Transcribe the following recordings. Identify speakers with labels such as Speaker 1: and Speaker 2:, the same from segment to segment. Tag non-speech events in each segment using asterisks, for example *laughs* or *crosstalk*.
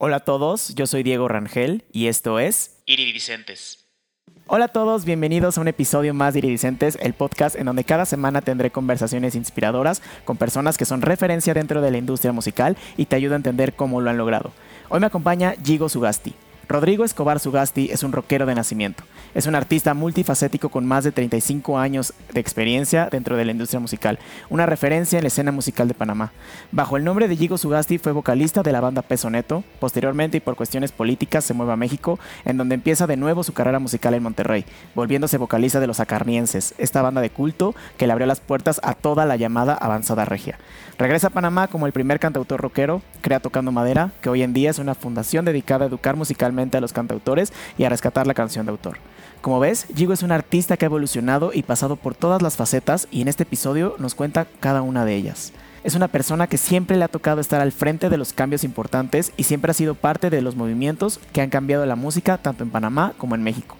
Speaker 1: Hola a todos, yo soy Diego Rangel y esto es
Speaker 2: Iridicentes.
Speaker 1: Hola a todos, bienvenidos a un episodio más de Iridicentes, el podcast en donde cada semana tendré conversaciones inspiradoras con personas que son referencia dentro de la industria musical y te ayudo a entender cómo lo han logrado. Hoy me acompaña Gigo Sugasti. Rodrigo Escobar Sugasti es un rockero de nacimiento. Es un artista multifacético con más de 35 años de experiencia dentro de la industria musical, una referencia en la escena musical de Panamá. Bajo el nombre de Gigo Sugasti fue vocalista de la banda Peso Neto, posteriormente y por cuestiones políticas se mueve a México, en donde empieza de nuevo su carrera musical en Monterrey, volviéndose vocalista de Los Acarnienses, esta banda de culto que le abrió las puertas a toda la llamada avanzada regia. Regresa a Panamá como el primer cantautor rockero, crea Tocando Madera, que hoy en día es una fundación dedicada a educar musicalmente a los cantautores y a rescatar la canción de autor. Como ves, Gigo es un artista que ha evolucionado y pasado por todas las facetas y en este episodio nos cuenta cada una de ellas. Es una persona que siempre le ha tocado estar al frente de los cambios importantes y siempre ha sido parte de los movimientos que han cambiado la música tanto en Panamá como en México.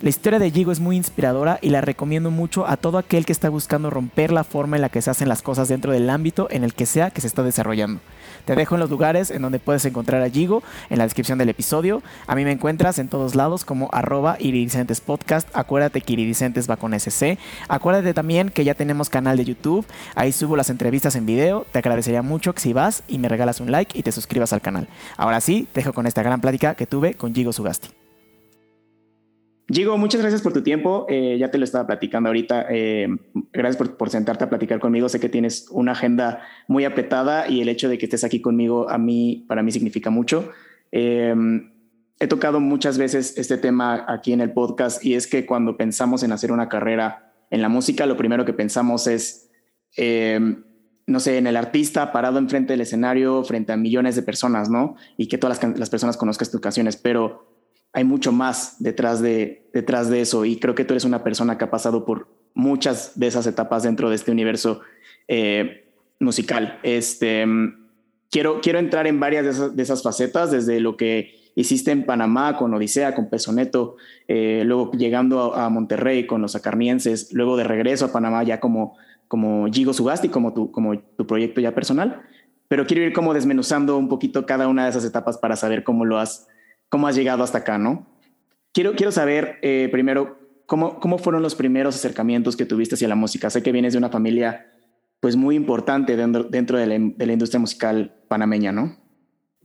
Speaker 1: La historia de Gigo es muy inspiradora y la recomiendo mucho a todo aquel que está buscando romper la forma en la que se hacen las cosas dentro del ámbito en el que sea que se está desarrollando. Te dejo en los lugares en donde puedes encontrar a Gigo en la descripción del episodio. A mí me encuentras en todos lados como arroba iridicentes podcast. Acuérdate que iridicentes va con SC. Acuérdate también que ya tenemos canal de YouTube. Ahí subo las entrevistas en video. Te agradecería mucho que si vas y me regalas un like y te suscribas al canal. Ahora sí, te dejo con esta gran plática que tuve con Gigo Sugasti. Gigo, muchas gracias por tu tiempo. Eh, ya te lo estaba platicando ahorita. Eh, gracias por, sentarte a platicar conmigo. Sé que tienes una agenda muy apretada y el hecho de que estés aquí conmigo a mí, para mí significa mucho. Eh, he tocado muchas veces este tema aquí en el podcast y es que cuando pensamos en hacer una carrera en la música, lo primero que pensamos es, no sé, en el artista parado enfrente del escenario, frente a millones de personas, ¿no? Y que todas las, las personas conozcan tus canciones, pero hay mucho más detrás de, detrás de eso y creo que tú eres una persona que ha pasado por muchas de esas etapas dentro de este universo eh, musical. Este, quiero, quiero entrar en varias de esas, facetas, desde lo que hiciste en Panamá con Odisea, con Pesoneto, eh, luego llegando a, Monterrey con los acarnienses, luego de regreso a Panamá ya como, como Gigo Sugasti, como tu, como tu proyecto ya personal. Pero quiero ir como desmenuzando un poquito cada una de esas etapas para saber cómo lo has cómo has llegado hasta acá, ¿no? Quiero, quiero saber eh, primero cómo, cómo fueron los primeros acercamientos que tuviste hacia la música. Sé que vienes de una familia pues muy importante dentro, dentro de, la, de la industria musical panameña, ¿no?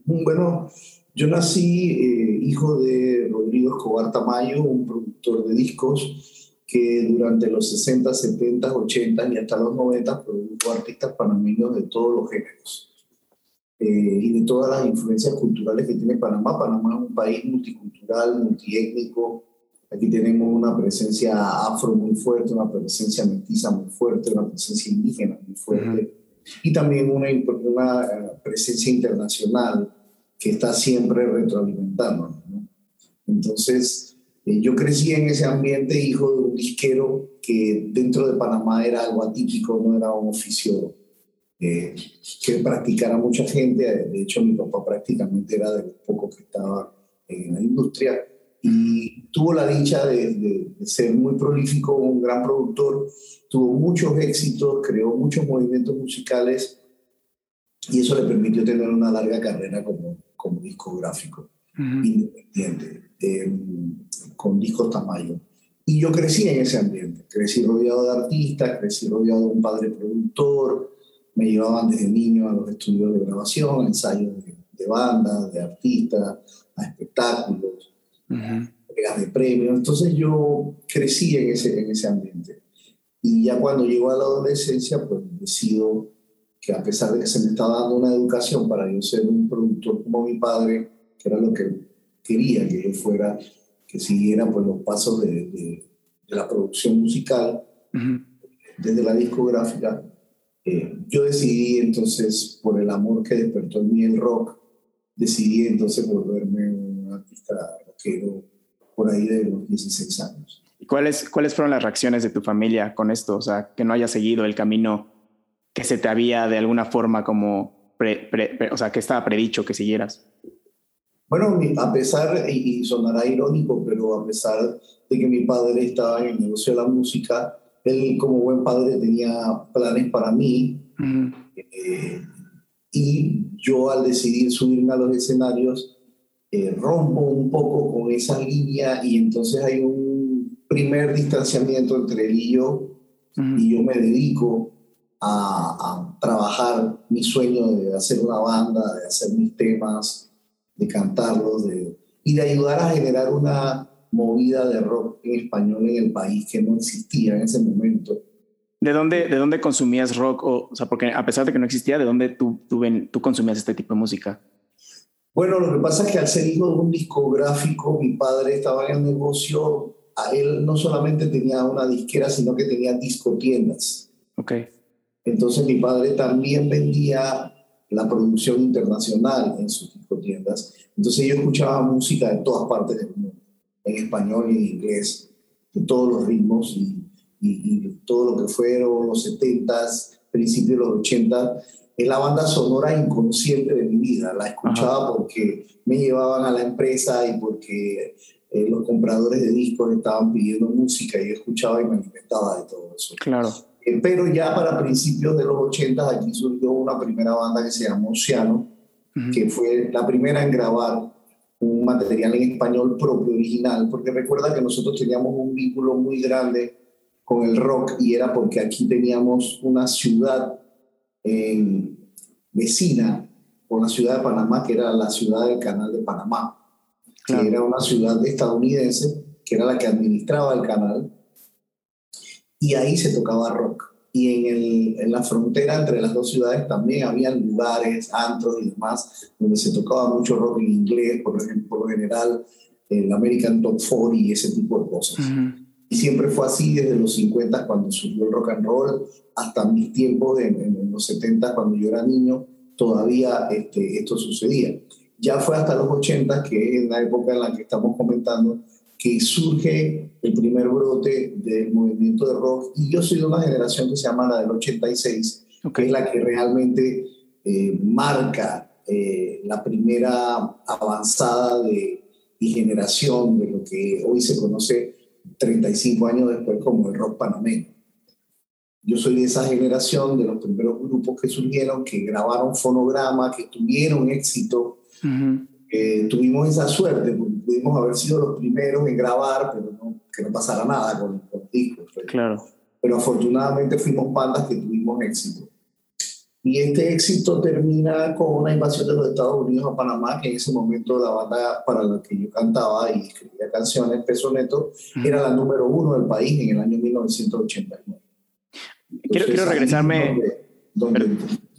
Speaker 3: Bueno, yo nací eh, hijo de Rodrigo Escobar Tamayo, un productor de discos que durante los 60, 70, 80 y hasta los 90 produjo artistas panameños de todos los géneros. Eh, y de todas las influencias culturales que tiene Panamá. Panamá es un país multicultural, multiétnico. Aquí tenemos una presencia afro muy fuerte, una presencia mestiza muy fuerte, una presencia indígena muy fuerte. Y también una, una eh, presencia internacional que está siempre retroalimentando. Entonces, eh, yo crecí en ese ambiente, hijo de un disquero que dentro de Panamá era algo atípico, no era un oficio eh, que practicara mucha gente. De hecho, mi papá prácticamente era de los pocos que estaba en la industria. Y tuvo la dicha de, ser muy prolífico, un gran productor, tuvo muchos éxitos, creó muchos movimientos musicales. Y eso le permitió tener una larga carrera como, como discográfico independiente, em, con discos Tamayo. Y yo crecí en ese ambiente, crecí rodeado de artistas, crecí rodeado de un padre productor, me llevaban desde niño a los estudios de grabación, ensayos de, banda, de artistas, a espectáculos, entregas de premios. Entonces yo crecí en ese, en ese ambiente. Y ya cuando llegó a la adolescencia, pues decido que a pesar de que se me estaba dando una educación para yo ser un productor como mi padre, que era lo que quería que yo fuera, que siguiera pues, los pasos de, de, la producción musical, desde la discográfica, yo decidí entonces, por el amor que despertó en mí el rock, decidí entonces volverme un artista rockero por ahí de los 16 años.
Speaker 1: ¿Y cuáles, cuáles fueron las reacciones de tu familia con esto? O sea, que no haya seguido el camino que se te había de alguna forma como, o sea, que estaba predicho que siguieras.
Speaker 3: Bueno, a pesar, y sonará irónico, pero a pesar de que mi padre estaba en el negocio de la música, él como buen padre tenía planes para mí eh, y yo al decidir subirme a los escenarios eh, rompo un poco con esa línea y entonces hay un primer distanciamiento entre él y yo. Y yo me dedico a, a, trabajar mi sueño de hacer una banda, de hacer mis temas, de cantarlos de, y de ayudar a generar una movida de rock en español en el país que no existía en ese momento.
Speaker 1: ¿De dónde, de dónde consumías rock? O, o sea, porque a pesar de que no existía, ¿de dónde tú, tú, tú consumías este tipo de música?
Speaker 3: Bueno, lo que pasa es que al ser hijo de un discográfico, mi padre estaba en el negocio, a él no solamente tenía una disquera, sino que tenía discotiendas.
Speaker 1: Ok.
Speaker 3: Entonces mi padre también vendía la producción internacional en sus discotiendas. Entonces yo escuchaba música de todas partes del mundo, en español y en inglés, de todos los ritmos y, y, todo lo que fueron los 70s, principios de los 80 es la banda sonora inconsciente de mi vida. La escuchaba porque me llevaban a la empresa y porque eh, los compradores de discos estaban pidiendo música y yo escuchaba y me alimentaba de todo eso.
Speaker 1: Claro.
Speaker 3: Eh, pero ya para principios de los 80 aquí surgió una primera banda que se llamó Oceano, que fue la primera en grabar un material en español propio, original, porque recuerda que nosotros teníamos un vínculo muy grande con el rock y era porque aquí teníamos una ciudad en vecina con la ciudad de Panamá, que era la ciudad del Canal de Panamá, que era una ciudad estadounidense, que era la que administraba el canal, y ahí se tocaba rock. Y en, el, en la frontera entre las dos ciudades también había lugares, antros y demás, donde se tocaba mucho rock en inglés, por, ejemplo, por lo general el American Top 40 y ese tipo de cosas. Y siempre fue así desde los 50 cuando surgió el rock and roll hasta mis tiempos en, los 70 cuando yo era niño, todavía este, esto sucedía. Ya fue hasta los 80, que es la época en la que estamos comentando, que surge el primer brote del movimiento de rock. Y yo soy de una generación que se llama la del 86, que es la que realmente eh, marca eh, la primera avanzada de, y generación de lo que hoy se conoce 35 años después como el rock panameño. Yo soy de esa generación, de los primeros grupos que surgieron, que grabaron fonogramas, que tuvieron éxito. tuvimos esa suerte, porque pudimos haber sido los primeros en grabar, pero no, que no pasara nada con, los discos. Pero,
Speaker 1: claro.
Speaker 3: pero afortunadamente fuimos bandas que tuvimos éxito. Y este éxito termina con una invasión de los Estados Unidos a Panamá, que en ese momento la banda para la que yo cantaba y escribía canciones, Peso Neto, era la número uno del país en el año 1989.
Speaker 1: quiero, quiero regresarme.
Speaker 3: Donde,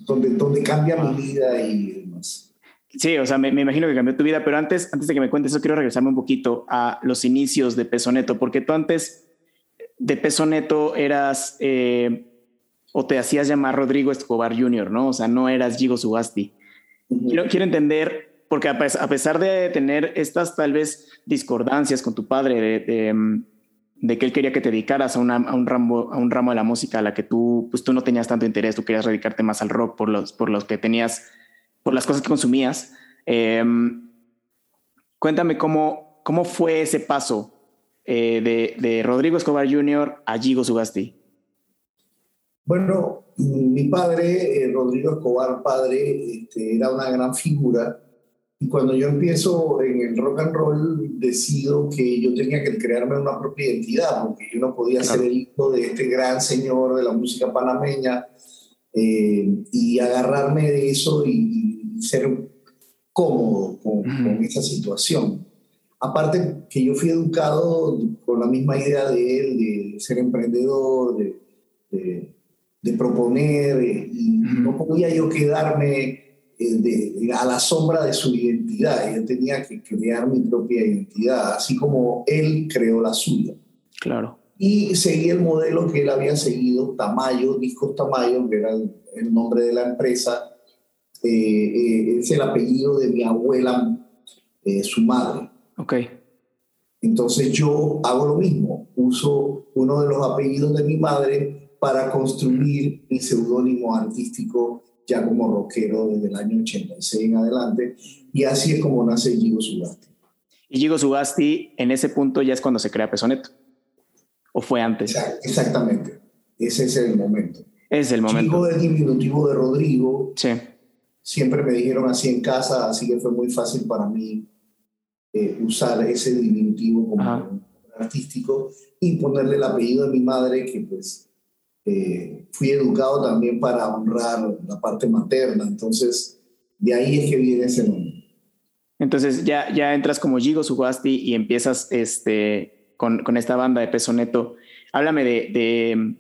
Speaker 3: donde, donde, cambia mi vida y demás.
Speaker 1: Sí, o sea, me, me, imagino que cambió tu vida, pero antes, antes de que me cuentes eso, quiero regresarme un poquito a los inicios de Peso Neto, porque tú antes de Peso Neto eras. Eh, o te hacías llamar Rodrigo Escobar Jr., ¿no? O sea, no eras Gigo Subasti. quiero, quiero entender, porque a pesar de tener estas tal vez discordancias con tu padre, de, mm, de, que él quería que te dedicaras a, una, a, un ramo, a un ramo de la música a la que tú, pues tú no tenías tanto interés, tú querías dedicarte más al rock por los, por los que tenías, por las cosas que consumías. Em, cuéntame cómo, cómo fue ese paso eh, de, de Rodrigo Escobar Jr. a Gigo Subasti.
Speaker 3: Bueno, mi padre, eh, Rodrigo Escobar, padre, este, era una gran figura. Y cuando yo empiezo en el rock and roll, decido que yo tenía que crearme una propia identidad, porque yo no podía ser el hijo de este gran señor de la música panameña eh, y agarrarme de eso y, ser cómodo con, esa situación. Aparte que yo fui educado con la misma idea de él, de ser emprendedor, de de proponer eh, y no podía yo quedarme eh, a la sombra de su identidad. Yo tenía que crear mi propia identidad, así como él creó la suya.
Speaker 1: Claro.
Speaker 3: Y seguí el modelo que él había seguido, Tamayo, Discos Tamayo, que era el, nombre de la empresa. Eh, es el apellido de mi abuela, su madre.
Speaker 1: Ok.
Speaker 3: Entonces yo hago lo mismo, uso uno de los apellidos de mi madre para construir mi seudónimo artístico ya como rockero desde el año 86 en adelante. Y así es como nace Gigo Subasti.
Speaker 1: ¿Y Gigo Subasti en ese punto ya es cuando se crea Pesoneto? ¿O fue antes?
Speaker 3: Exactamente. Ese es el momento.
Speaker 1: Es el momento.
Speaker 3: Gigo es diminutivo de Rodrigo.
Speaker 1: Sí.
Speaker 3: Siempre me dijeron así en casa, así que fue muy fácil para mí eh, usar ese diminutivo como artístico y ponerle el apellido de mi madre, que pues eh, fui educado también para honrar la parte materna. Entonces, de ahí es que viene ese nombre.
Speaker 1: Entonces ya, ya entras como Gigo Sugasti y empiezas este, con, con esta banda de peso neto. Háblame de,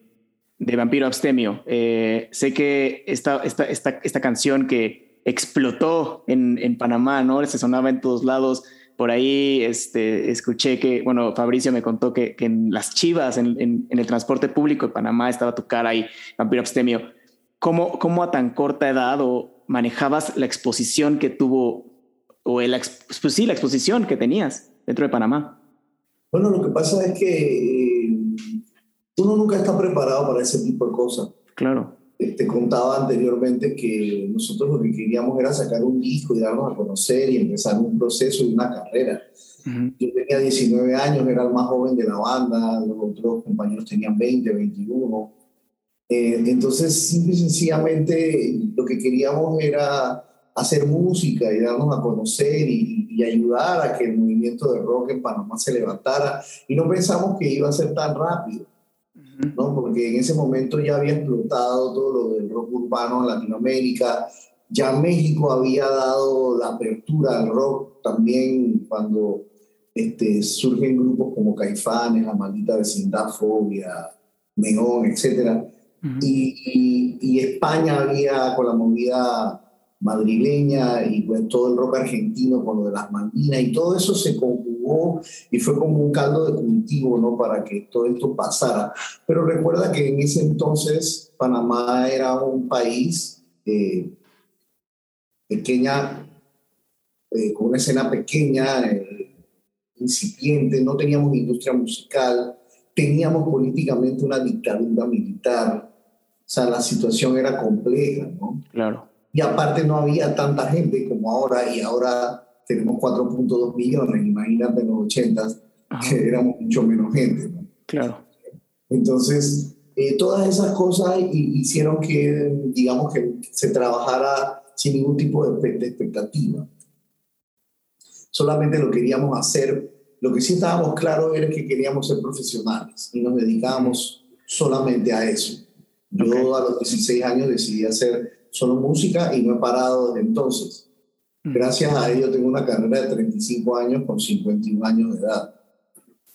Speaker 1: de, Vampiro Abstemio. Eh, sé que esta, esta, esta, esta canción que explotó en, en Panamá, ¿no? Se sonaba en todos lados por ahí este, escuché que, bueno, Fabricio me contó que, en las chivas, en, el transporte público de Panamá, estaba tu cara ahí, vampiro abstemio. ¿Cómo, ¿Cómo a tan corta edad o manejabas la exposición que tuvo, o el, pues sí, la exposición que tenías dentro de Panamá?
Speaker 3: Bueno, lo que pasa es que eh, uno nunca está preparado para ese tipo de cosas.
Speaker 1: Claro.
Speaker 3: Te contaba anteriormente que nosotros lo que queríamos era sacar un disco y darnos a conocer y empezar un proceso y una carrera. Yo tenía 19 años, era el más joven de la banda, los otros compañeros tenían 20, 21. Eh, entonces, simple y sencillamente, lo que queríamos era hacer música y darnos a conocer y, y, ayudar a que el movimiento de rock en Panamá se levantara. Y no pensamos que iba a ser tan rápido. ¿No? porque en ese momento ya había explotado todo lo del rock urbano en Latinoamérica, ya México había dado la apertura al rock también cuando este, surgen grupos como Caifanes, La Maldita Vecindad, Fobia, Neón, etc. y, y, España había con la movida madrileña y pues todo el rock argentino con lo de las Malvinas y todo eso se conjugó y fue como un caldo de cultivo ¿no? para que todo esto pasara. Pero recuerda que en ese entonces Panamá era un país eh, pequeña, eh, con una escena pequeña, eh, incipiente, no teníamos industria musical, teníamos políticamente una dictadura militar, o sea, la situación era compleja, ¿no?
Speaker 1: Claro.
Speaker 3: Y aparte no había tanta gente como ahora y ahora tenemos 4.2 millones, imagínate en los 80 que éramos mucho menos gente.
Speaker 1: Claro.
Speaker 3: Entonces, eh, todas esas cosas hicieron que, digamos, que se trabajara sin ningún tipo de, de expectativa. Solamente lo queríamos hacer. Lo que sí estábamos claros era que queríamos ser profesionales y nos dedicábamos solamente a eso. Yo a los 16 años decidí hacer solo música y no he parado desde entonces. Mm. Gracias a ello tengo una carrera de 35 años con 51 años de edad.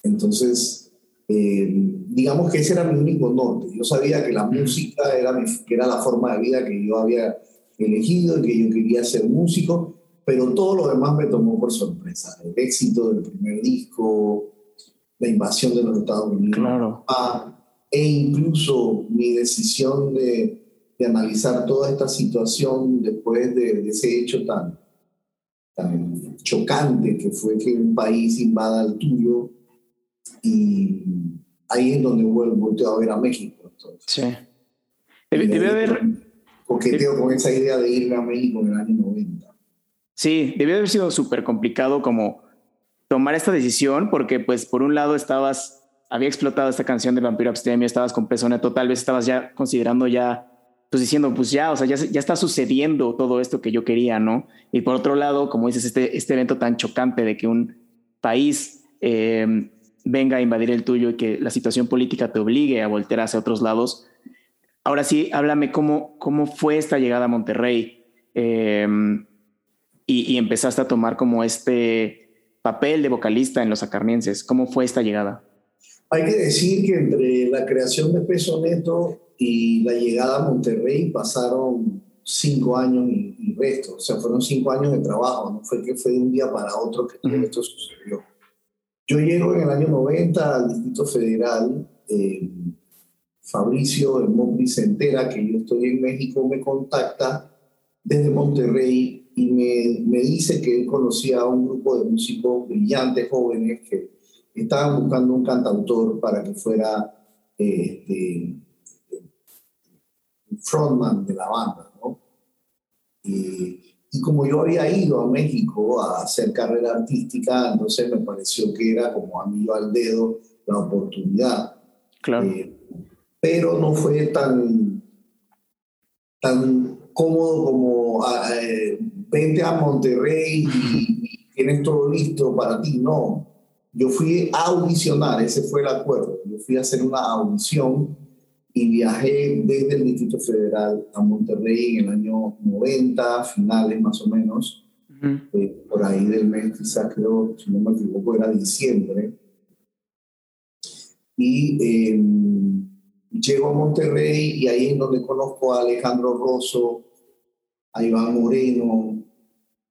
Speaker 3: Entonces, eh, digamos que ese era mi único norte. Yo sabía que la mm. música era, que era la forma de vida que yo había elegido y que yo quería ser músico, pero todo lo demás me tomó por sorpresa. El éxito del primer disco, la invasión de los Estados Unidos,
Speaker 1: claro.
Speaker 3: e incluso mi decisión de de analizar toda esta situación después de, ese hecho tan, tan chocante que fue que un país invada el tuyo y ahí es donde vuelvo a ver a México.
Speaker 1: sí. Debe, haber...
Speaker 3: Coqueteo con esa idea de irme a México en el año 90.
Speaker 1: Sí, debió haber sido súper complicado como tomar esta decisión porque pues por un lado estabas, había explotado esta canción de Vampiro Abstemio, estabas con peso neto, tal vez estabas ya considerando ya pues diciendo, pues ya, o sea, ya, está sucediendo todo esto que yo quería, ¿no? Y por otro lado, como dices, este, este evento tan chocante de que un país eh, venga a invadir el tuyo y que la situación política te obligue a voltear hacia otros lados. Ahora sí, háblame cómo, cómo fue esta llegada a Monterrey eh, y, y, empezaste a tomar como este papel de vocalista en los acarnienses. ¿Cómo fue esta llegada?
Speaker 3: Hay que decir que entre la creación de Peso Neto y la llegada a Monterrey pasaron cinco años y, resto, o sea, fueron cinco años de trabajo, no fue que fue de un día para otro que todo esto sucedió. Yo llego en el año 90 al Distrito Federal, eh, Fabricio, el Mopri se entera que yo estoy en México, me contacta desde Monterrey y me, me dice que él conocía a un grupo de músicos brillantes, jóvenes, que estaban buscando un cantautor para que fuera este, frontman de la banda, ¿no? Y, como yo había ido a México a hacer carrera artística, entonces me pareció que era como amigo al dedo la oportunidad.
Speaker 1: Claro. Eh,
Speaker 3: pero no fue tan, tan cómodo como ah, eh, vente a Monterrey y, tienes todo listo para ti. No, yo fui a audicionar, ese fue el acuerdo. Yo fui a hacer una audición y viajé desde el Distrito Federal a Monterrey en el año 90, finales más o menos, eh, por ahí del mes, quizás creo, si no me equivoco, era diciembre. Y em, llego a Monterrey y ahí es donde conozco a Alejandro Rosso, a Iván Moreno,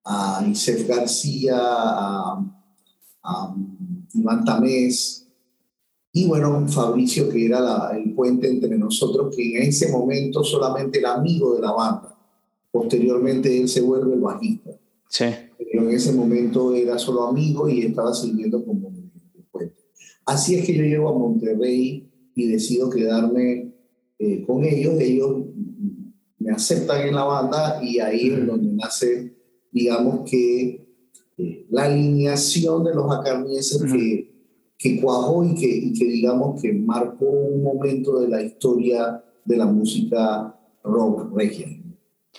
Speaker 3: a Isef García, a, a Iván Tamés, y bueno, Fabricio, que era el puente entre nosotros, que en ese momento solamente era amigo de la banda. Posteriormente él se vuelve el bajista.
Speaker 1: Sí.
Speaker 3: Pero en ese momento era solo amigo y estaba sirviendo como el puente. Así es que yo llego a Monterrey y decido quedarme eh, con ellos. Ellos me aceptan en la banda y ahí es donde nace, digamos que, la alineación de los acarnienses que que cuajó y que, y que digamos que marcó un momento de la historia de la música rock regia.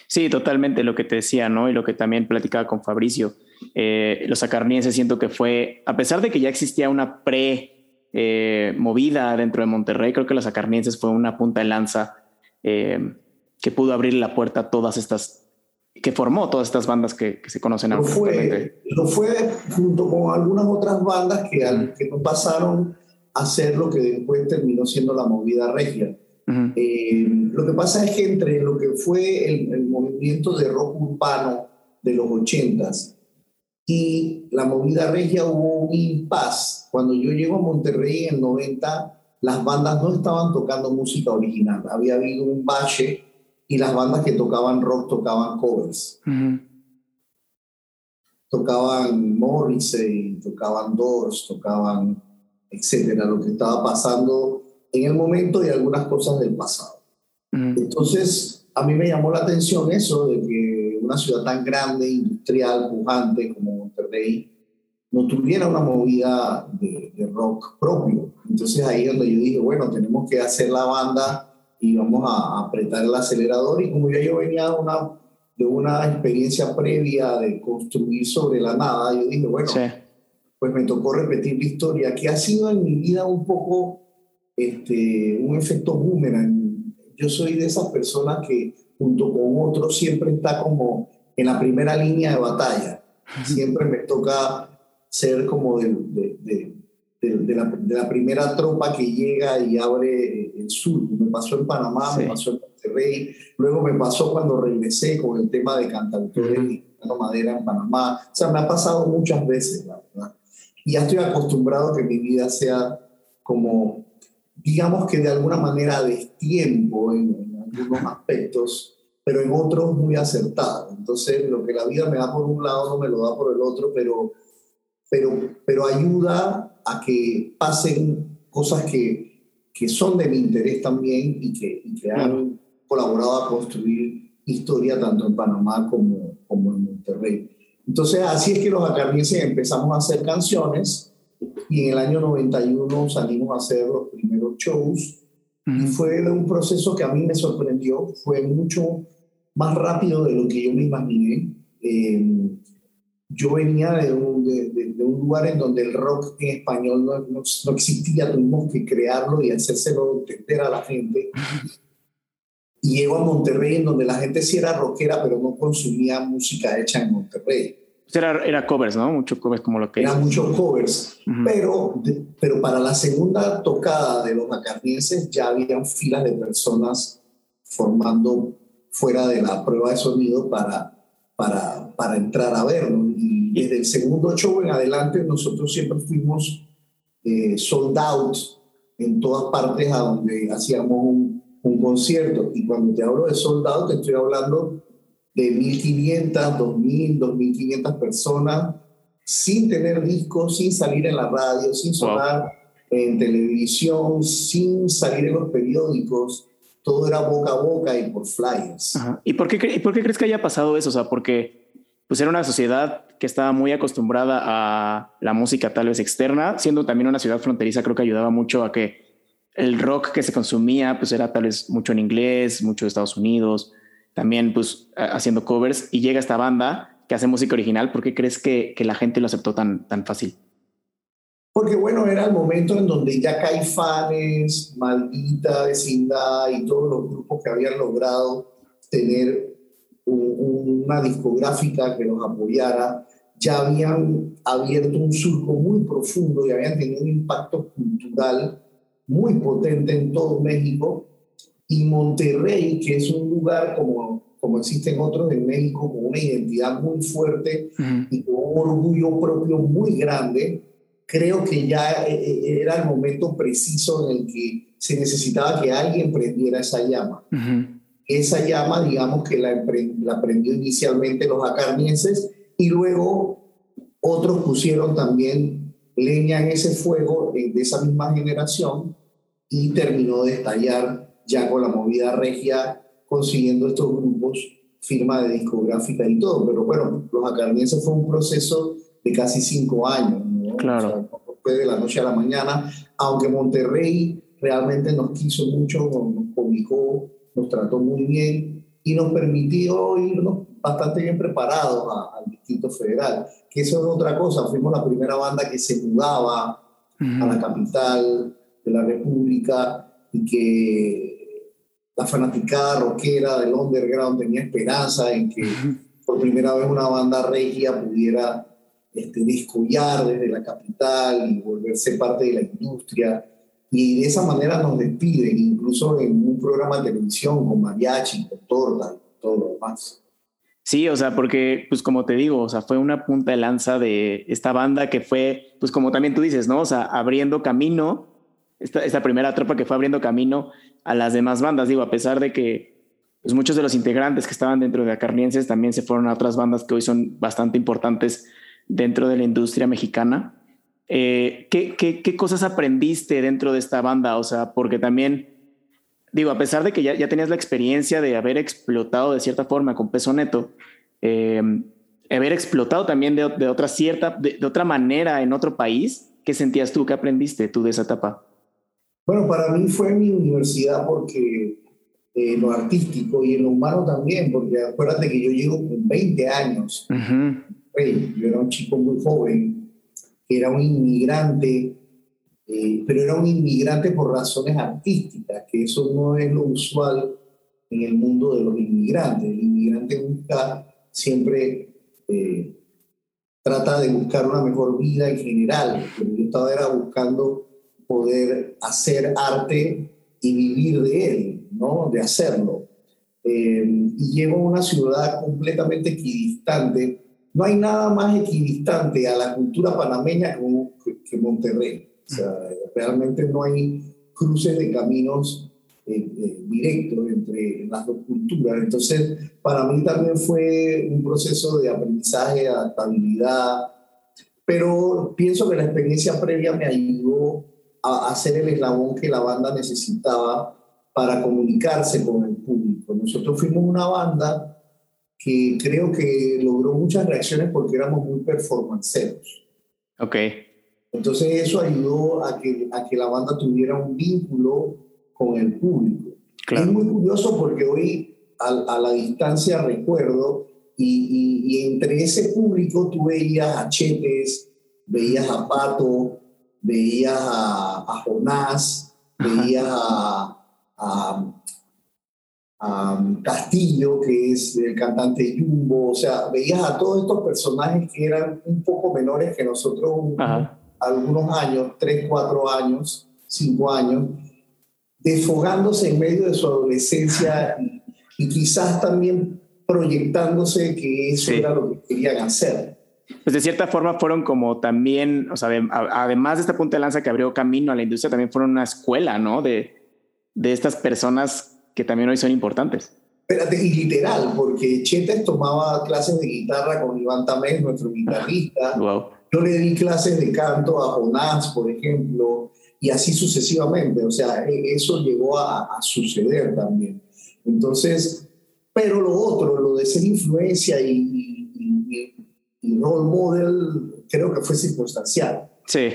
Speaker 1: Sí, totalmente lo que te decía, ¿no? Y lo que también platicaba con Fabricio. Eh, los acarnienses siento que fue, a pesar de que ya existía una pre eh, movida dentro de Monterrey, creo que los acarnienses fue una punta de lanza eh, que pudo abrir la puerta a todas estas que formó todas estas bandas que, se conocen
Speaker 3: ahora. Fue, lo fue junto con algunas otras bandas que, que pasaron a ser lo que después terminó siendo la movida regia. Eh, lo que pasa es que entre lo que fue el, movimiento de rock urbano de los ochentas y la movida regia hubo un impas. Cuando yo llego a Monterrey en el 90, las bandas no estaban tocando música original. Había habido un bache y las bandas que tocaban rock tocaban covers. Tocaban Morrissey, tocaban Doors, tocaban etcétera, lo que estaba pasando en el momento y algunas cosas del pasado. Entonces, a mí me llamó la atención eso de que una ciudad tan grande, industrial, pujante como Monterrey, no tuviera una movida de, de rock propio. Entonces ahí es donde yo dije, bueno, tenemos que hacer la banda y vamos a apretar el acelerador. Y como ya yo venía de una, de una experiencia previa de construir sobre la nada, yo dije, bueno, pues me tocó repetir la historia, que ha sido en mi vida un poco este, un efecto boomerang. Yo soy de esas personas que junto con otros siempre está como en la primera línea de batalla. *laughs* Siempre me toca ser como de, de, de, la, de, la, primera tropa que llega y abre el sur. Me pasó en Panamá, me pasó en Monterrey, luego me pasó cuando regresé con el tema de cantautores y madera en Panamá. O sea, me ha pasado muchas veces, la verdad. Y ya estoy acostumbrado a que mi vida sea como, digamos que de alguna manera destiempo en, en algunos aspectos, pero en otros muy acertado. Entonces, lo que la vida me da por un lado no me lo da por el otro, pero, pero, pero ayuda a que pasen cosas que, que son de mi interés también y que, que han colaborado a construir historia tanto en Panamá como, como en Monterrey. Entonces, así es que los acarnienses empezamos a hacer canciones y en el año 91 salimos a hacer los primeros shows y fue un proceso que a mí me sorprendió, fue mucho más rápido de lo que yo me imaginé. Eh, yo venía de un, de, un, lugar en donde el rock en español no, no, existía, tuvimos que crearlo y hacérselo entender a la gente. Y llego a Monterrey, en donde la gente sí era rockera, pero no consumía música hecha en Monterrey.
Speaker 1: Era, era covers, ¿no? Muchos covers como lo que...
Speaker 3: Era muchos covers, pero, pero para la segunda tocada de los acarnienses ya habían filas de personas formando fuera de la prueba de sonido para para, para entrar a verlo. Y desde el segundo show en adelante nosotros siempre fuimos eh, sold out en todas partes a donde hacíamos un, un, concierto. Y cuando te hablo de sold out, te estoy hablando de 1.500, 2.000, 2.500 personas sin tener discos, sin salir en la radio, sin sonar en televisión, sin salir en los periódicos todo era boca a boca y por flyers.
Speaker 1: ¿Y por qué, por qué crees que haya pasado eso? O sea, porque pues era una sociedad que estaba muy acostumbrada a la música tal vez externa, siendo también una ciudad fronteriza, creo que ayudaba mucho a que el rock que se consumía pues era tal vez mucho en inglés, mucho de Estados Unidos, también pues haciendo covers y llega esta banda que hace música original, ¿por qué crees que, que la gente lo aceptó tan, tan fácil?
Speaker 3: Porque bueno, era el momento en donde ya Caifanes, Maldita Vecindad y todos los grupos que habían logrado tener una discográfica que los apoyara, ya habían abierto un surco muy profundo y habían tenido un impacto cultural muy potente en todo México. Y Monterrey, que es un lugar como, como existen otros en México, con una identidad muy fuerte y con un orgullo propio muy grande, creo que ya eh, eh, era el momento preciso en el que se necesitaba que alguien prendiera esa llama. Esa llama, digamos que la, la prendió inicialmente los acarnienses y luego otros pusieron también leña en ese fuego de esa misma generación y terminó de estallar ya con la movida regia, consiguiendo estos grupos, firma de discográfica y todo. Pero bueno, los acarnienses fue un proceso de casi cinco años, ¿no?
Speaker 1: Claro.
Speaker 3: fue de la noche a la mañana, aunque Monterrey realmente nos quiso mucho, nos publicó, nos trató muy bien y nos permitió irnos bastante bien preparados al Distrito Federal, que eso es otra cosa, fuimos la primera banda que se mudaba a la capital de la República y que la fanaticada rockera del underground tenía esperanza en que por primera vez una banda regia pudiera este, descollar desde la capital y volverse parte de la industria. Y de esa manera nos despiden, incluso en un programa de televisión con mariachi, con torta todo lo demás.
Speaker 1: Sí, o sea, porque, pues como te digo, o sea, fue una punta de lanza de esta banda que fue, pues como también tú dices, ¿no? O sea, abriendo camino, esta, esta primera tropa que fue abriendo camino a las demás bandas, digo, a pesar de que pues muchos de los integrantes que estaban dentro de Acarnienses también se fueron a otras bandas que hoy son bastante importantes dentro de la industria mexicana. Eh, ¿qué, qué, qué, cosas aprendiste dentro de esta banda? O sea, porque también, digo, a pesar de que ya, ya tenías la experiencia de haber explotado de cierta forma con peso neto, eh, haber explotado también de, de otra cierta, de, de, otra manera en otro país, ¿qué sentías tú? ¿Qué aprendiste tú de esa etapa?
Speaker 3: Bueno, para mí fue mi universidad porque eh, lo artístico y en lo humano también, porque acuérdate que yo llego con 20 años. Uh -huh yo era un chico muy joven, era un inmigrante, eh, pero era un inmigrante por razones artísticas, que eso no es lo usual en el mundo de los inmigrantes. El inmigrante busca siempre, eh, trata de buscar una mejor vida en general. Lo que yo estaba era buscando poder hacer arte y vivir de él, ¿no? de hacerlo. Eh, y llego a una ciudad completamente equidistante no hay nada más equidistante a la cultura panameña que, que Monterrey. O sea, realmente no hay cruces de caminos eh, eh, directos entre las dos culturas. Entonces, para mí también fue un proceso de aprendizaje, adaptabilidad, pero pienso que la experiencia previa me ayudó a hacer el eslabón que la banda necesitaba para comunicarse con el público. Nosotros fuimos una banda que creo que logró muchas reacciones porque éramos muy performanceros.
Speaker 1: Ok.
Speaker 3: Entonces eso ayudó a que, a que la banda tuviera un vínculo con el público. Claro. Es muy curioso porque hoy a, a la distancia recuerdo y, y, y, entre ese público tú veías a Chetes, veías a Pato, veías a, a Jonás, veías a, a Castillo, que es el cantante Jumbo, o sea, veías a todos estos personajes que eran un poco menores que nosotros, Ajá. algunos años, tres, cuatro años, cinco años, desfogándose en medio de su adolescencia y, y quizás también proyectándose que eso sí. era lo que querían hacer.
Speaker 1: Pues de cierta forma fueron como también, o sea, además de esta punta de lanza que abrió camino a la industria, también fueron una escuela, ¿no? De, de estas personas que también hoy son importantes.
Speaker 3: Espérate, y literal, porque Chetes tomaba clases de guitarra con Iván Tamés, nuestro guitarrista.
Speaker 1: Wow.
Speaker 3: Yo le di clases de canto a Jonás, por ejemplo, y así sucesivamente. O sea, e, eso llegó a, a suceder también. Entonces, pero lo otro, lo de ser influencia y, y, y, y role model, creo que fue circunstancial.
Speaker 1: Sí.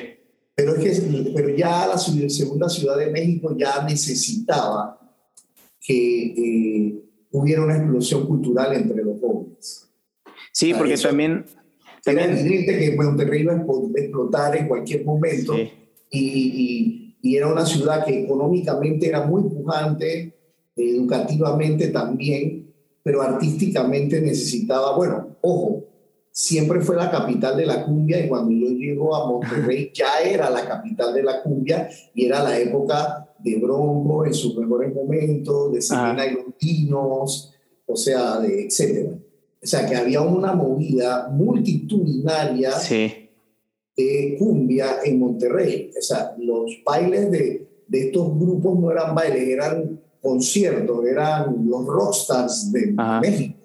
Speaker 3: Pero, es que, pero ya la segunda ciudad de México ya necesitaba que eh, hubiera una explosión cultural entre los jóvenes.
Speaker 1: Sí, porque también...
Speaker 3: también era evidente que Monterrey iba a explotar en cualquier momento y, y, era una ciudad que económicamente era muy pujante, educativamente también, pero artísticamente necesitaba, bueno, ojo, siempre fue la capital de la cumbia y cuando yo llego a Monterrey *laughs* ya era la capital de la cumbia y era la época de Bronco en sus mejores momentos, de Selena y los o sea, de etcétera. O sea, que había una movida multitudinaria de cumbia en Monterrey. O sea, los bailes de, de estos grupos no eran bailes, eran conciertos, eran los rockstars de México.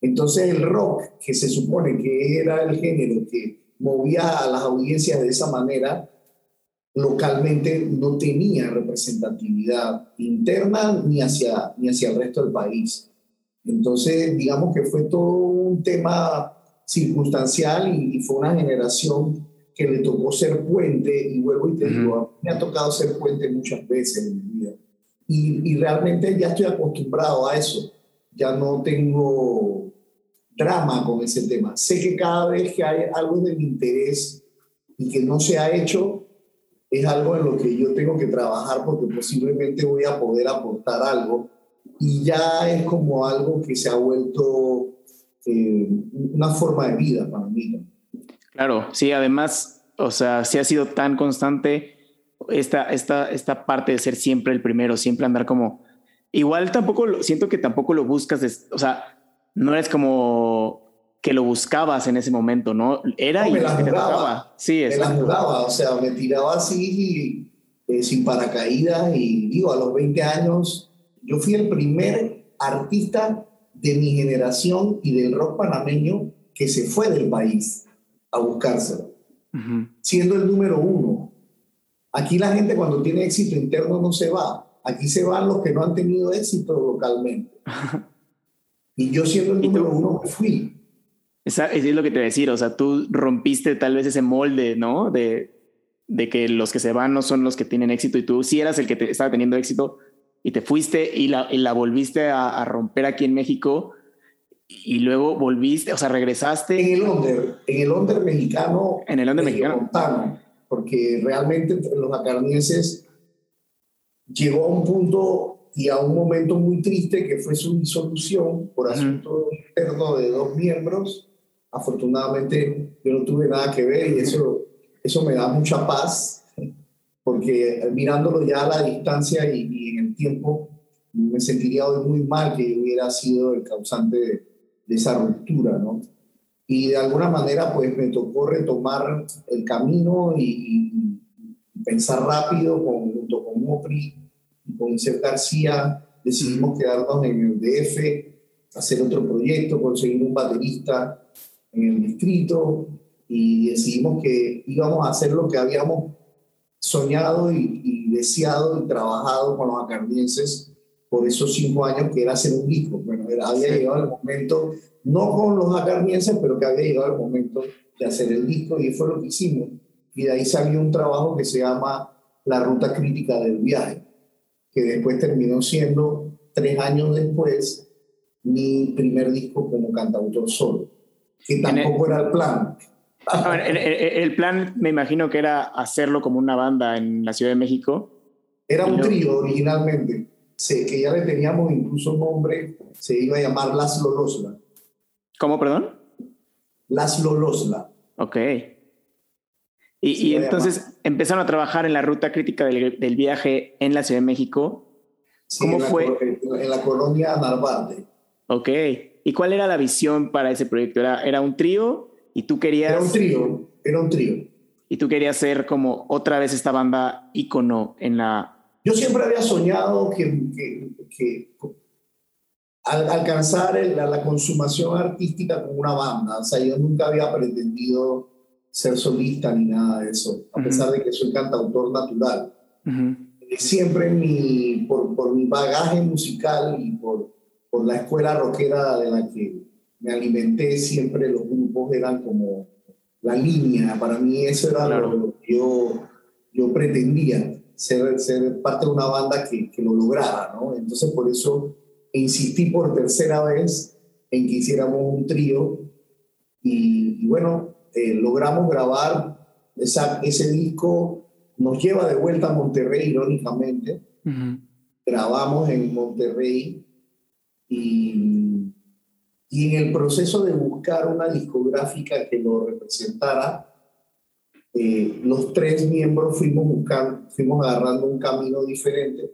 Speaker 3: Entonces el rock, que se supone que era el género que movía a las audiencias de esa manera, localmente no tenía representatividad interna ni hacia, ni hacia el resto del país. Entonces, digamos que fue todo un tema circunstancial y, fue una generación que le tocó ser puente, y vuelvo y te digo, me ha tocado ser puente muchas veces en mi vida. Y, y realmente ya estoy acostumbrado a eso. Ya no tengo drama con ese tema. Sé que cada vez que hay algo de mi interés y que no se ha hecho, es algo en lo que yo tengo que trabajar porque posiblemente voy a poder aportar algo y ya es como algo que se ha vuelto eh, una forma de vida para mí.
Speaker 1: Claro, sí, además, o sea, si ha sido tan constante esta, esta, esta parte de ser siempre el primero, siempre andar como... Igual tampoco, siento que tampoco lo buscas, o sea, no eres como que lo buscabas en ese momento, ¿no? Era
Speaker 3: y me la jugaba.
Speaker 1: Sí,
Speaker 3: me la jugaba, o sea, me tiraba así eh, sin paracaídas y digo, a los 20 años, yo fui el primer artista de mi generación y del rock panameño que se fue del país a buscárselo, siendo el número uno. Aquí la gente cuando tiene éxito interno no se va, aquí se van los que no han tenido éxito localmente. *laughs* Y yo siendo el número uno fui.
Speaker 1: Esa, es lo que te voy a decir, o sea, tú rompiste tal vez ese molde, ¿no? De, de que los que se van no son los que tienen éxito y tú sí eras el que te, estaba teniendo éxito y te fuiste y la, y la volviste a, romper aquí en México y luego volviste, o sea, regresaste.
Speaker 3: En el under, en el under mexicano.
Speaker 1: En el under mexicano.
Speaker 3: porque realmente los acarnienses llegó a un punto y a un momento muy triste que fue su disolución por asunto interno de dos miembros. Afortunadamente yo no tuve nada que ver y eso, eso me da mucha paz, porque mirándolo ya a la distancia y, en el tiempo, me sentiría hoy muy mal que hubiera sido el causante de, esa ruptura, ¿no? Y de alguna manera, pues me tocó retomar el camino y, pensar rápido junto con Mopri con Isaac García decidimos quedarnos en el DF, hacer otro proyecto, conseguir un baterista en el distrito y decidimos que íbamos a hacer lo que habíamos soñado y, deseado y trabajado con los acardienses por esos cinco años, que era hacer un disco. Bueno, había llegado el momento, no con los acardienses, pero que había llegado el momento de hacer el disco y fue lo que hicimos. Y de ahí salió un trabajo que se llama La Ruta Crítica del Viaje que después terminó siendo, tres años después, mi primer disco como cantautor solo, que tampoco era el plan.
Speaker 1: el, plan me imagino que era hacerlo como una banda en la Ciudad de México.
Speaker 3: Era un trío originalmente, que ya le teníamos incluso un nombre, se iba a llamar Las Lolosla.
Speaker 1: ¿Cómo, perdón?
Speaker 3: Las Lolosla.
Speaker 1: Ok. Y, entonces empezaron a trabajar en la ruta crítica del, viaje en la Ciudad de México. ¿Cómo fue?
Speaker 3: en la colonia Narvarte.
Speaker 1: Ok. ¿Y cuál era la visión para ese proyecto? ¿Era, era un trío y tú querías...
Speaker 3: Era un trío, era un trío.
Speaker 1: Y tú querías ser como otra vez esta banda ícono en la...
Speaker 3: Yo siempre había soñado que, que, al alcanzar la, la consumación artística con una banda. O sea, yo nunca había pretendido ser solista ni nada de eso, a pesar de que soy cantautor natural. Siempre mi, por, por, mi bagaje musical y por, por la escuela rockera de la que me alimenté, siempre los grupos eran como la línea. Para mí eso era lo, que yo, yo pretendía, ser, ser parte de una banda que, que lo lograra. ¿no? Entonces por eso insistí por tercera vez en que hiciéramos un trío Y, bueno, eh, logramos grabar esa, ese disco, nos lleva de vuelta a Monterrey, irónicamente. Grabamos en Monterrey y, y en el proceso de buscar una discográfica que lo representara, eh, los tres miembros fuimos, buscando, fuimos agarrando un camino diferente.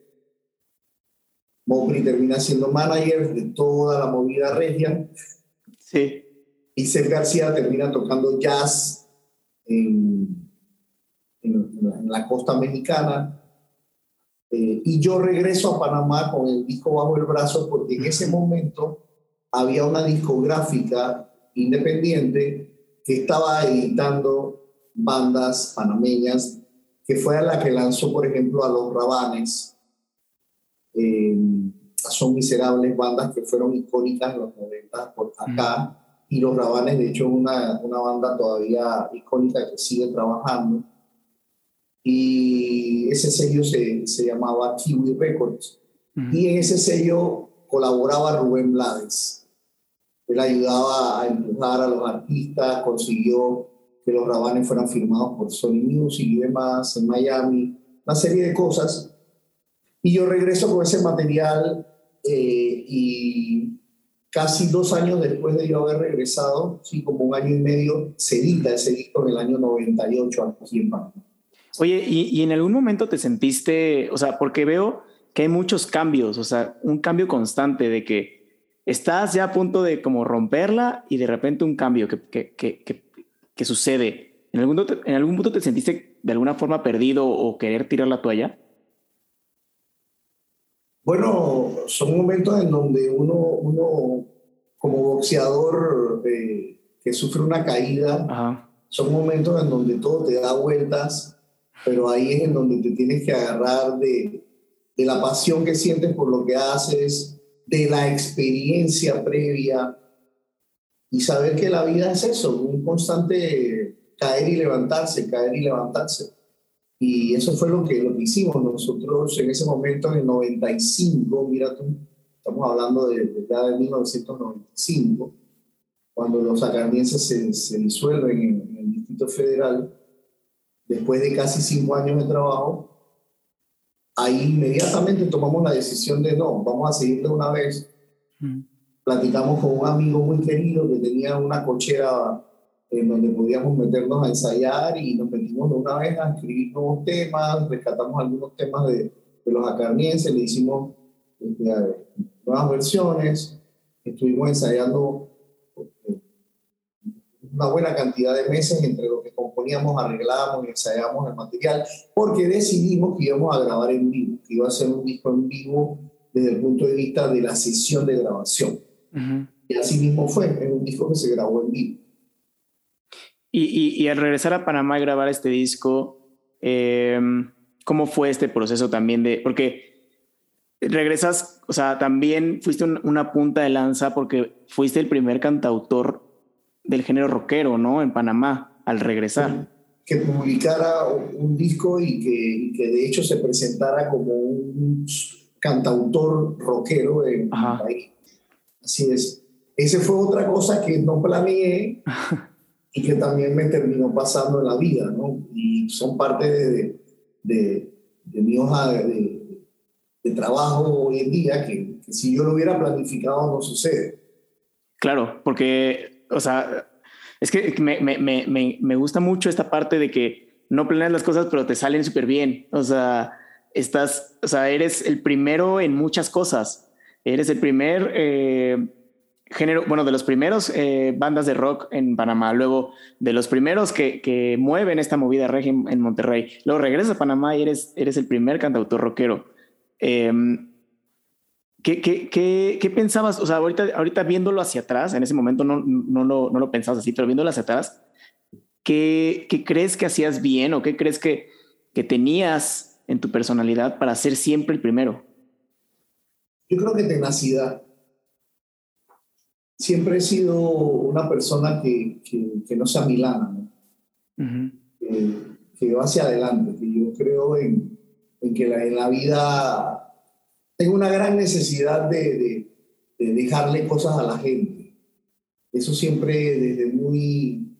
Speaker 3: Mopri termina siendo manager de toda la movida regia.
Speaker 1: Sí.
Speaker 3: Y Seth García termina tocando jazz en, en, la costa mexicana. Eh, y yo regreso a Panamá con el disco bajo el brazo porque en ese momento había una discográfica independiente que estaba editando bandas panameñas, que fue a la que lanzó, por ejemplo, a Los Rabanes. Eh, son miserables bandas que fueron icónicas en los 90 por acá. Y Los Rabanes, de hecho, una, una banda todavía icónica que sigue trabajando. Y ese sello se, se llamaba Kiwi Records. Y en ese sello colaboraba Rubén Blades. Él ayudaba a empujar a los artistas, consiguió que los rabanes fueran firmados por Sony Music y demás en Miami, una serie de cosas. Y yo regreso con ese material eh, y casi dos años después de yo haber regresado, sí, como un año y medio, se edita ese disco en el año 98 aquí en Panamá.
Speaker 1: Oye, ¿y, ¿y en algún momento te sentiste, o sea, porque veo que hay muchos cambios, o sea, un cambio constante de que estás ya a punto de como romperla y de repente un cambio que, que, que, que sucede. ¿En algún, ¿En algún punto te sentiste de alguna forma perdido o querer tirar la toalla?
Speaker 3: Bueno, son momentos en donde uno, uno como boxeador eh, que sufre una caída, son momentos en donde todo te da vueltas, pero ahí es en donde te tienes que agarrar de, de la pasión que sientes por lo que haces, de la experiencia previa y saber que la vida es eso, un constante caer y levantarse, caer y levantarse. Y eso fue lo que, lo que hicimos nosotros en ese momento, en el 95, mira tú, estamos hablando de, ya de 1995, cuando los acarnienses se, se disuelven en, el Distrito Federal, después de casi cinco años de trabajo, ahí inmediatamente tomamos la decisión de no, vamos a seguir de una vez. Platicamos con un amigo muy querido que tenía una cochera en donde podíamos meternos a ensayar y nos metimos de una vez a escribir nuevos temas, rescatamos algunos temas de, de los acarnienses, le hicimos este, nuevas versiones, estuvimos ensayando una buena cantidad de meses entre lo que componíamos, arreglábamos y ensayábamos el material, porque decidimos que íbamos a grabar en vivo, que iba a ser un disco en vivo desde el punto de vista de la sesión de grabación. Y así mismo fue, es un disco que se grabó en vivo.
Speaker 1: Y, al regresar a Panamá y grabar este disco, em, ¿cómo fue este proceso también de, porque regresas, o sea, también fuiste una punta de lanza porque fuiste el primer cantautor del género rockero, ¿no? En Panamá, al regresar.
Speaker 3: Que publicara un disco y que, que de hecho se presentara como un cantautor rockero en el país. Así es. Esa fue otra cosa que no planeé *laughs* y que también me terminó pasando en la vida, ¿no? Y son parte de, de, de mi hoja de, de, trabajo hoy en día, que, si yo lo hubiera planificado no sucede.
Speaker 1: Claro, porque, o sea, es que me, me, me, me gusta mucho esta parte de que no planeas las cosas, pero te salen súper bien. O sea, estás, o sea, eres el primero en muchas cosas. Eres el primer eh, género, bueno, de los primeros eh, bandas de rock en Panamá, luego de los primeros que, que mueven esta movida regia en, Monterrey, luego regresas a Panamá y eres, eres el primer cantautor rockero. Em, ¿qué, qué, qué, qué, pensabas? O sea, ahorita, ahorita viéndolo hacia atrás, en ese momento no, no, lo, no lo pensabas así, pero viéndolo hacia atrás, ¿qué, ¿qué, crees que hacías bien o qué crees que, que tenías en tu personalidad para ser siempre el primero?
Speaker 3: Yo creo que tenacidad siempre he sido una persona que, que, no se amilana, ¿no? que, va hacia adelante, que yo creo en, en que la, en la vida tengo una gran necesidad de, de, dejarle cosas a la gente. Eso siempre desde muy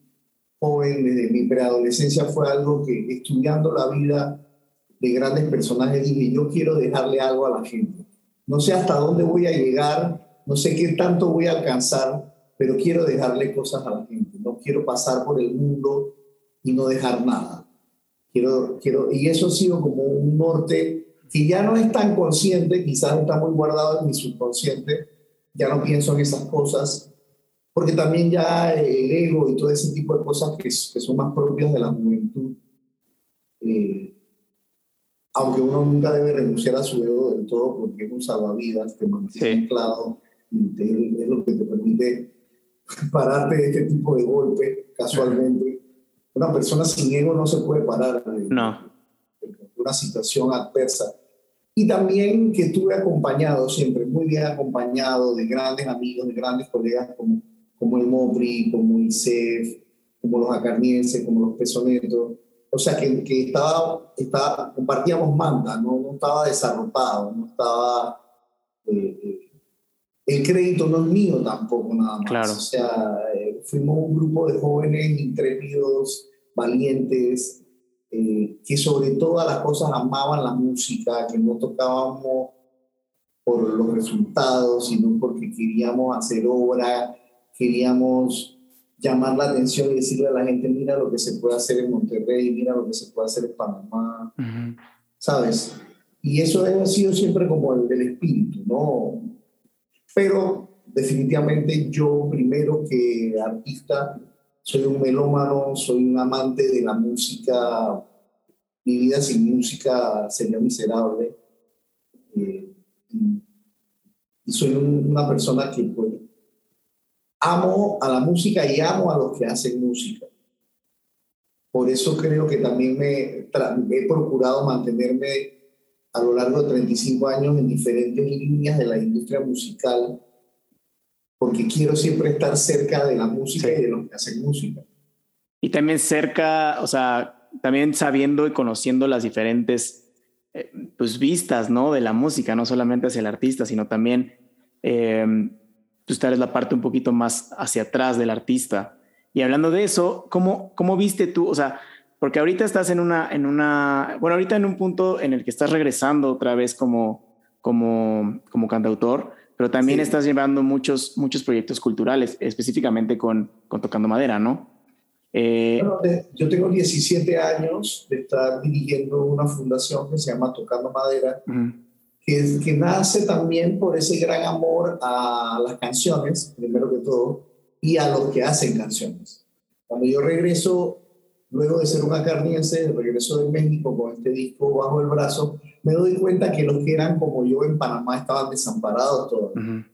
Speaker 3: joven, desde mi preadolescencia, fue algo que estudiando la vida de grandes personajes dije, yo quiero dejarle algo a la gente. No sé hasta dónde voy a llegar, no sé qué tanto voy a alcanzar, pero quiero dejarle cosas a la gente. No quiero pasar por el mundo y no dejar nada. Quiero, quiero, y eso ha sido como un norte que ya no es tan consciente, quizás está muy guardado en mi subconsciente, ya no pienso en esas cosas, porque también ya el ego y todo ese tipo de cosas que, que son más propias de la juventud, eh, aunque uno nunca debe renunciar a su ego del todo porque es un salvavidas, te mantiene anclado y es lo que te permite *laughs* pararte de este tipo de golpe casualmente. Una persona sin ego no se puede parar de,
Speaker 1: no.
Speaker 3: Una situación adversa. Y también que estuve acompañado siempre, muy bien acompañado de grandes amigos, de grandes colegas como, como el Mopri, como el CEF, como los acarnienses, como los pesonetos. O sea, que, que estaba, estaba, compartíamos manda, no, no estaba desarropado, no estaba... Eh, eh, el crédito no es mío tampoco, nada más.
Speaker 1: Claro.
Speaker 3: O sea, eh, fuimos un grupo de jóvenes intrépidos, valientes, eh, que sobre todas las cosas amaban la música, que no tocábamos por los resultados, sino porque queríamos hacer obra, queríamos llamar la atención y decirle a la gente, mira lo que se puede hacer en Monterrey, mira lo que se puede hacer en Panamá, ¿sabes? Y eso ha sido siempre como el del espíritu, ¿no? Pero definitivamente yo primero que artista soy un melómano, soy un amante de la música. Mi vida sin música sería miserable. Eh, y soy una persona que pues, amo a la música y amo a los que hacen música. Por eso creo que también me he procurado mantenerme a lo largo de 35 años en diferentes líneas de la industria musical, porque quiero siempre estar cerca de la música y de los que hacen música.
Speaker 1: Y también cerca, o sea, también sabiendo y conociendo las diferentes eh, pues, vistas, ¿no? De la música, no solamente hacia el artista, sino también eh, pues tal vez la parte un poquito más hacia atrás del artista. Y hablando de eso, ¿cómo, cómo viste tú, o sea, porque ahorita estás en una, en una, bueno, ahorita en un punto en el que estás regresando otra vez como, como, como cantautor, pero también estás llevando muchos, muchos proyectos culturales, específicamente con, con Tocando Madera, ¿no?
Speaker 3: Eh, yo tengo 17 años de estar dirigiendo una fundación que se llama Tocando Madera, que, que nace también por ese gran amor a las canciones, primero que todo, y a los que hacen canciones. Cuando yo regreso luego de ser un acarniense, regreso de México con este disco bajo el brazo, me doy cuenta que los que eran como yo en Panamá estaban desamparados todavía.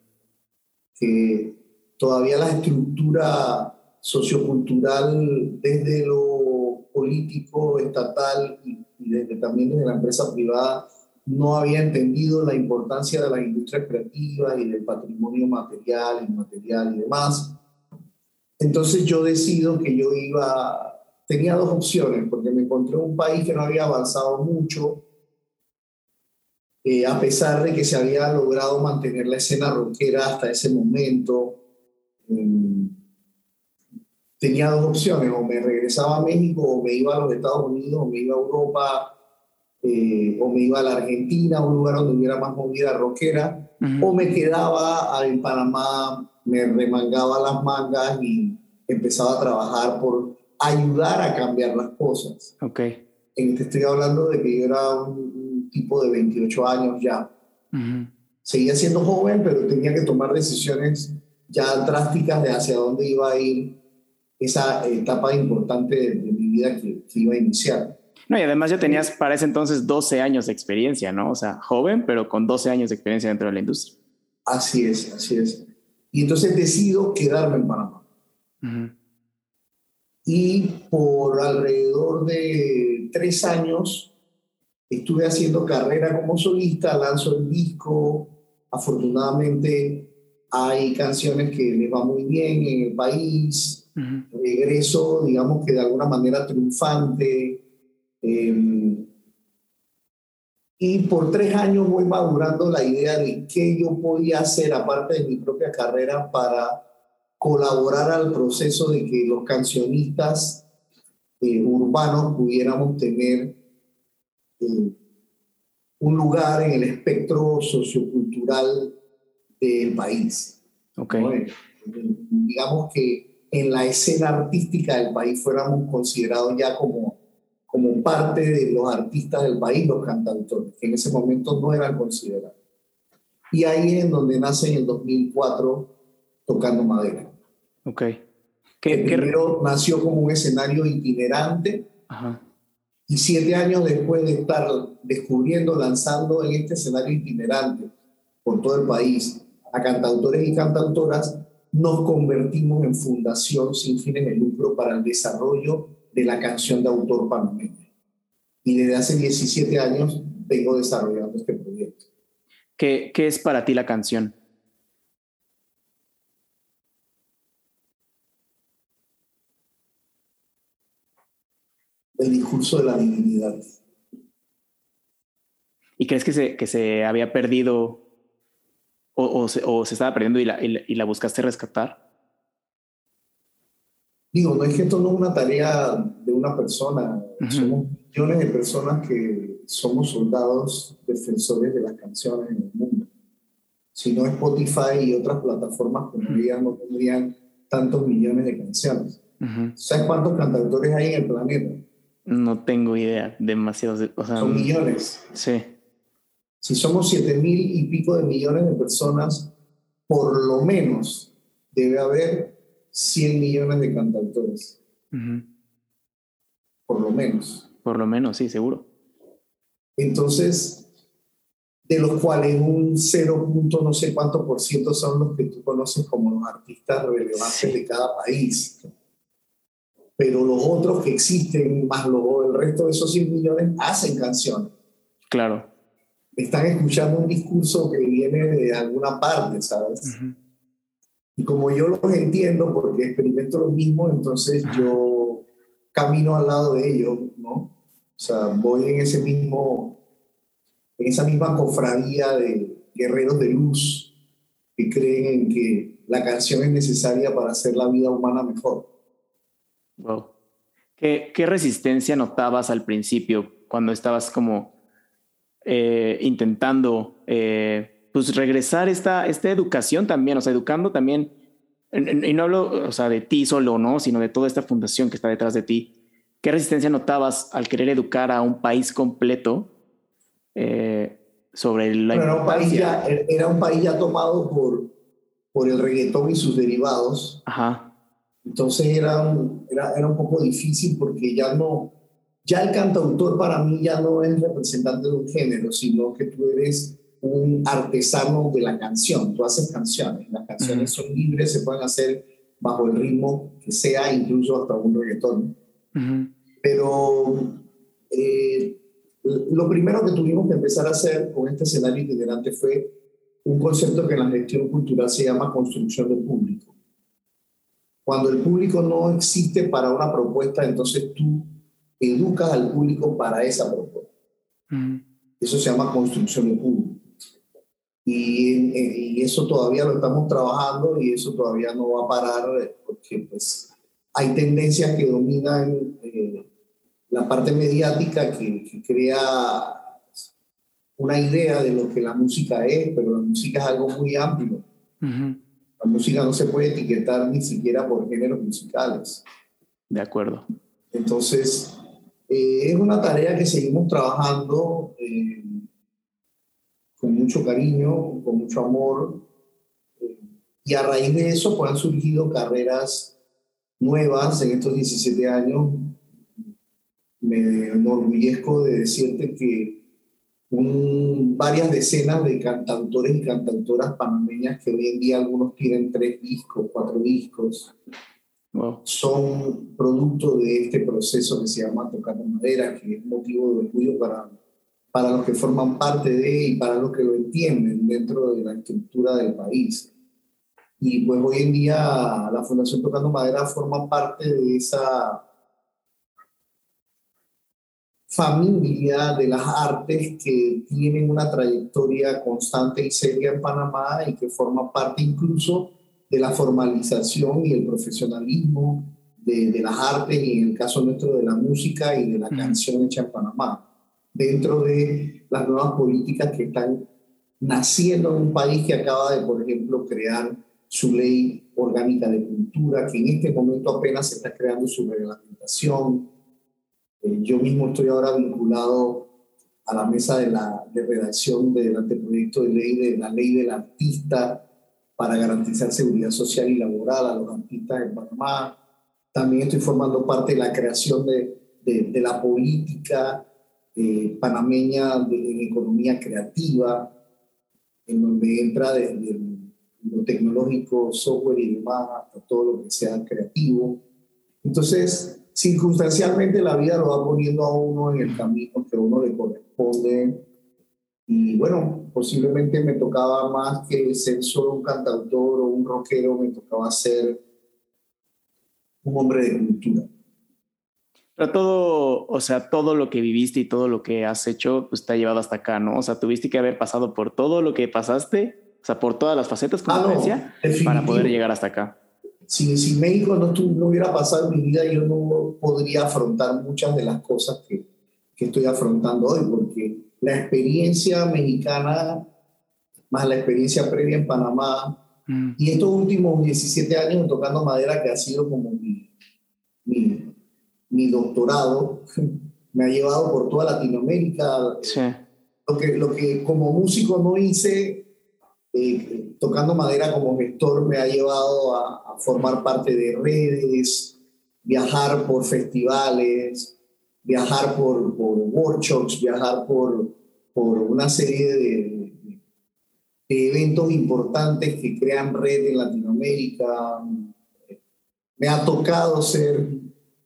Speaker 3: Que todavía la estructura sociocultural desde lo político, estatal y, desde, también desde la empresa privada no había entendido la importancia de las industrias creativas y del patrimonio material, inmaterial y demás. Entonces yo decido que yo iba tenía dos opciones, porque me encontré un país que no había avanzado mucho, eh, a pesar de que se había logrado mantener la escena rockera hasta ese momento. Mm, tenía dos opciones, o me regresaba a México, o me iba a los Estados Unidos, o me iba a Europa, eh, o me iba a la Argentina, un lugar donde hubiera más movida rockera, o me quedaba en Panamá, me remangaba las mangas y empezaba a trabajar por ayudar a cambiar las cosas.
Speaker 1: Ok.
Speaker 3: En, te estoy hablando de que yo era un, tipo de 28 años ya. Seguía siendo joven, pero tenía que tomar decisiones ya drásticas de hacia dónde iba a ir esa etapa importante de, mi vida que, iba a iniciar.
Speaker 1: No, y además ya tenías para ese entonces 12 años de experiencia, ¿no? O sea, joven, pero con 12 años de experiencia dentro de la industria.
Speaker 3: Así es, así es. Y entonces decido quedarme en Panamá y por alrededor de tres años estuve haciendo carrera como solista, lanzo el disco, afortunadamente hay canciones que les va muy bien en el país, regreso, digamos que de alguna manera triunfante. Em, y por tres años voy madurando la idea de qué yo podía hacer, aparte de mi propia carrera, para colaborar al proceso de que los cancionistas eh, urbanos pudiéramos tener eh, un lugar en el espectro sociocultural del país.
Speaker 1: Okay.
Speaker 3: Digamos que en la escena artística del país fuéramos considerados ya como, como parte de los artistas del país, los cantautores, que en ese momento no eran considerados. Y ahí es en donde nace en el 2004 Tocando Madera.
Speaker 1: Ok.
Speaker 3: ¿Qué, primero nació como un escenario itinerante Ajá. y siete años después de estar descubriendo, lanzando en este escenario itinerante por todo el país a cantautores y cantautoras, nos convertimos en fundación sin fines de lucro para el desarrollo de la canción de autor panameña. Y desde hace 17 años vengo desarrollando este proyecto.
Speaker 1: ¿Qué, qué es para ti la canción?
Speaker 3: El discurso de la divinidad.
Speaker 1: ¿Y crees que se, que se había perdido o, se, estaba perdiendo y la, y la, buscaste rescatar?
Speaker 3: Digo, no es que esto no es una tarea de una persona, somos millones de personas que somos soldados defensores de las canciones en el mundo. Si no Spotify y otras plataformas uh no tendrían tantos millones de canciones. ¿Sabes cuántos cantautores hay en el planeta?
Speaker 1: No tengo idea, demasiados.
Speaker 3: Son millones.
Speaker 1: Sí.
Speaker 3: Si somos siete mil y pico de millones de personas, por lo menos debe haber 100 millones de cantautores. Por lo menos.
Speaker 1: Por lo menos, sí, seguro.
Speaker 3: Entonces, de los cuales un 0. no sé cuánto por ciento son los que tú conoces como los artistas relevantes de cada país. Pero los otros que existen, más luego el resto de esos 100 millones, hacen canciones.
Speaker 1: Claro
Speaker 3: están escuchando un discurso que viene de alguna parte, ¿sabes? Y como yo los entiendo, porque experimento lo mismo, entonces yo camino al lado de ellos, ¿no? O sea, voy en ese mismo, en esa misma cofradía de guerreros de luz que creen en que la canción es necesaria para hacer la vida humana mejor.
Speaker 1: Wow. ¿Qué, qué resistencia notabas al principio cuando estabas como eh, intentando eh, pues regresar esta, esta educación también, o sea, educando también, y no hablo o sea, de ti solo, ¿no? sino de toda esta fundación que está detrás de ti. ¿Qué resistencia notabas al querer educar a un país completo eh, sobre la
Speaker 3: era un, país ya, era un país ya tomado por, por el reggaetón y sus derivados.
Speaker 1: Ajá.
Speaker 3: Entonces era era, era un poco difícil porque ya no, ya el cantautor para mí ya no es representante de un género, sino que tú eres un artesano de la canción. Tú haces canciones, las canciones son libres, se pueden hacer bajo el ritmo que sea, incluso hasta un reggaetón. Pero eh, lo primero que tuvimos que empezar a hacer con este escenario itinerante fue un concepto que en la gestión cultural se llama construcción del público. Cuando el público no existe para una propuesta, entonces tú educas al público para esa propuesta. Eso se llama construcción de público. Y, y, eso todavía lo estamos trabajando y eso todavía no va a parar porque pues, hay tendencias que dominan eh, la parte mediática que, crea una idea de lo que la música es, pero la música es algo muy amplio. La música no se puede etiquetar ni siquiera por géneros musicales.
Speaker 1: De acuerdo.
Speaker 3: Entonces, eh, es una tarea que seguimos trabajando eh, con mucho cariño, con mucho amor, eh, y a raíz de eso pues, han surgido carreras nuevas en estos 17 años. Me enorgullezco de decirte que un, varias decenas de cantautores y cantautoras panameñas que hoy en día algunos tienen tres discos, cuatro discos, son producto de este proceso que se llama Tocar Madera, que es motivo de orgullo para, para los que forman parte de y para los que lo entienden dentro de la estructura del país. Y pues hoy en día la Fundación Tocando Madera forma parte de esa familia de las artes que tienen una trayectoria constante y seria en Panamá y que forma parte incluso de la formalización y el profesionalismo de, de, las artes y en el caso nuestro de la música y de la canción hecha en Panamá, dentro de las nuevas políticas que están naciendo en un país que acaba de, por ejemplo, crear su ley orgánica de cultura, que en este momento apenas se está creando su reglamentación. Eh, yo mismo estoy ahora vinculado a la mesa de, la, de redacción del anteproyecto de ley de la ley del artista para garantizar seguridad social y laboral a los artistas en Panamá. También estoy formando parte de la creación de, de, la política eh, panameña de, economía creativa, en donde entra desde lo tecnológico, software y demás, hasta todo lo que sea creativo. Entonces, circunstancialmente la vida lo va poniendo a uno en el camino que a uno le corresponde. Y bueno, posiblemente me tocaba más que ser solo un cantautor o un rockero, me tocaba ser un hombre de cultura.
Speaker 1: Pero todo, o sea, todo lo que viviste y todo lo que has hecho, pues te ha llevado hasta acá, ¿no? O sea, tuviste que haber pasado por todo lo que pasaste, o sea, por todas las facetas, como ah, decía, para poder llegar hasta acá.
Speaker 3: Si, si México no, no hubiera pasado en mi vida, yo no podría afrontar muchas de las cosas que, que estoy afrontando hoy, porque la experiencia mexicana, más la experiencia previa en Panamá, mm. y estos últimos 17 años tocando madera, que ha sido como mi, mi mi doctorado *laughs* me ha llevado por toda Latinoamérica. Lo, que, lo que como músico no hice, eh, tocando madera como gestor, me ha llevado a, formar parte de redes, viajar por festivales, viajar por, por workshops, viajar por, por una serie de, de eventos importantes que crean red en Latinoamérica. Me ha tocado ser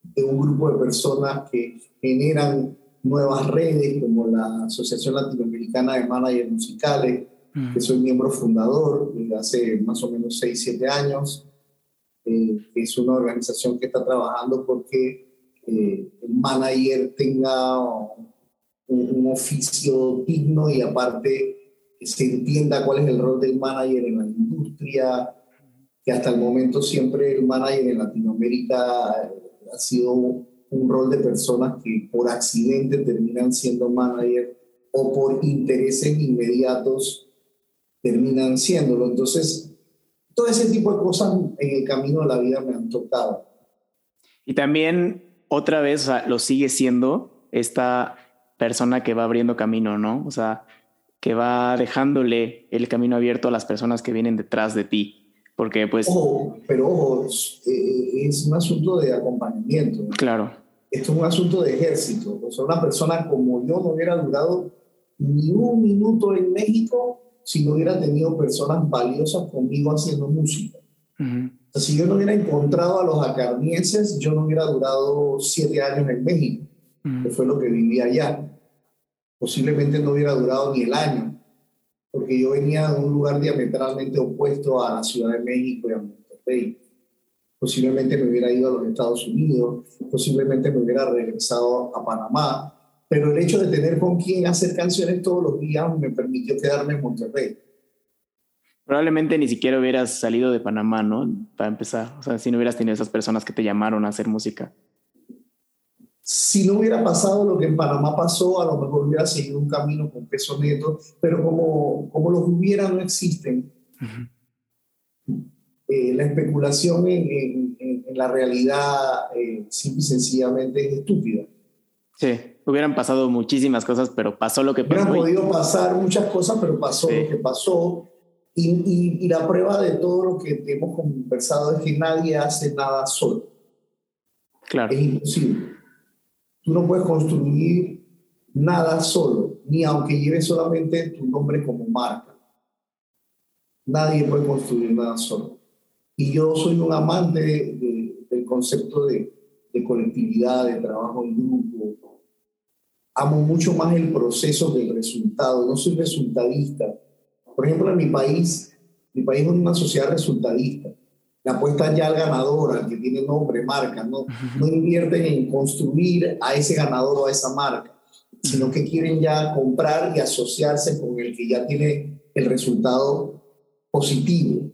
Speaker 3: de un grupo de personas que generan nuevas redes como la Asociación Latinoamericana de Managers Musicales, que soy miembro fundador desde hace más o menos 6, 7 años, eh, es una organización que está trabajando porque eh, el manager tenga un, un, oficio digno y aparte se entienda cuál es el rol del manager en la industria, que hasta el momento siempre el manager en Latinoamérica ha sido un rol de personas que por accidente terminan siendo manager o por intereses inmediatos terminan siéndolo. Entonces, todo ese tipo de cosas en el camino de la vida me han tocado.
Speaker 1: Y también otra vez lo sigue siendo esta persona que va abriendo camino, ¿no? O sea, que va dejándole el camino abierto a las personas que vienen detrás de ti. Porque pues...
Speaker 3: pero ojo, eh, es, un asunto de acompañamiento.
Speaker 1: Claro.
Speaker 3: Esto es un asunto de ejército. O sea, una persona como yo no hubiera durado ni un minuto en México si no hubiera tenido personas valiosas conmigo haciendo música. si yo no hubiera encontrado a los acarnienses, yo no hubiera durado siete años en México, que fue lo que viví allá. Posiblemente no hubiera durado ni el año porque yo venía de un lugar diametralmente opuesto a la Ciudad de México y a Monterrey. Posiblemente me hubiera ido a los Estados Unidos, posiblemente me hubiera regresado a Panamá, pero el hecho de tener con quien hacer canciones todos los días me permitió quedarme en Monterrey.
Speaker 1: Probablemente ni siquiera hubieras salido de Panamá, ¿no? Para empezar, o sea, si no hubieras tenido esas personas que te llamaron a hacer música
Speaker 3: si no hubiera pasado lo que en Panamá pasó, a lo mejor hubiera seguido un camino con peso neto, pero como, como los hubiera no existen, eh, la especulación en, en, la realidad eh, simple y sencillamente es estúpida.
Speaker 1: Sí, hubieran pasado muchísimas cosas, pero pasó lo que pasó.
Speaker 3: Hubieran podido pasar muchas cosas, pero pasó lo que pasó. Y, y, y la prueba de todo lo que hemos conversado es que nadie hace nada solo.
Speaker 1: Claro.
Speaker 3: Es imposible. Tú no puedes construir nada solo, ni aunque lleve solamente tu nombre como marca. Nadie puede construir nada solo. Y yo soy un amante del concepto de, de colectividad, de trabajo en grupo. Amo mucho más el proceso que el resultado. No soy resultadista. Por ejemplo, en mi país, mi país es una sociedad resultadista apuestan ya al ganador, al que tiene nombre, marca, no, no invierten en construir a ese ganador o a esa marca, sino que quieren ya comprar y asociarse con el que ya tiene el resultado positivo.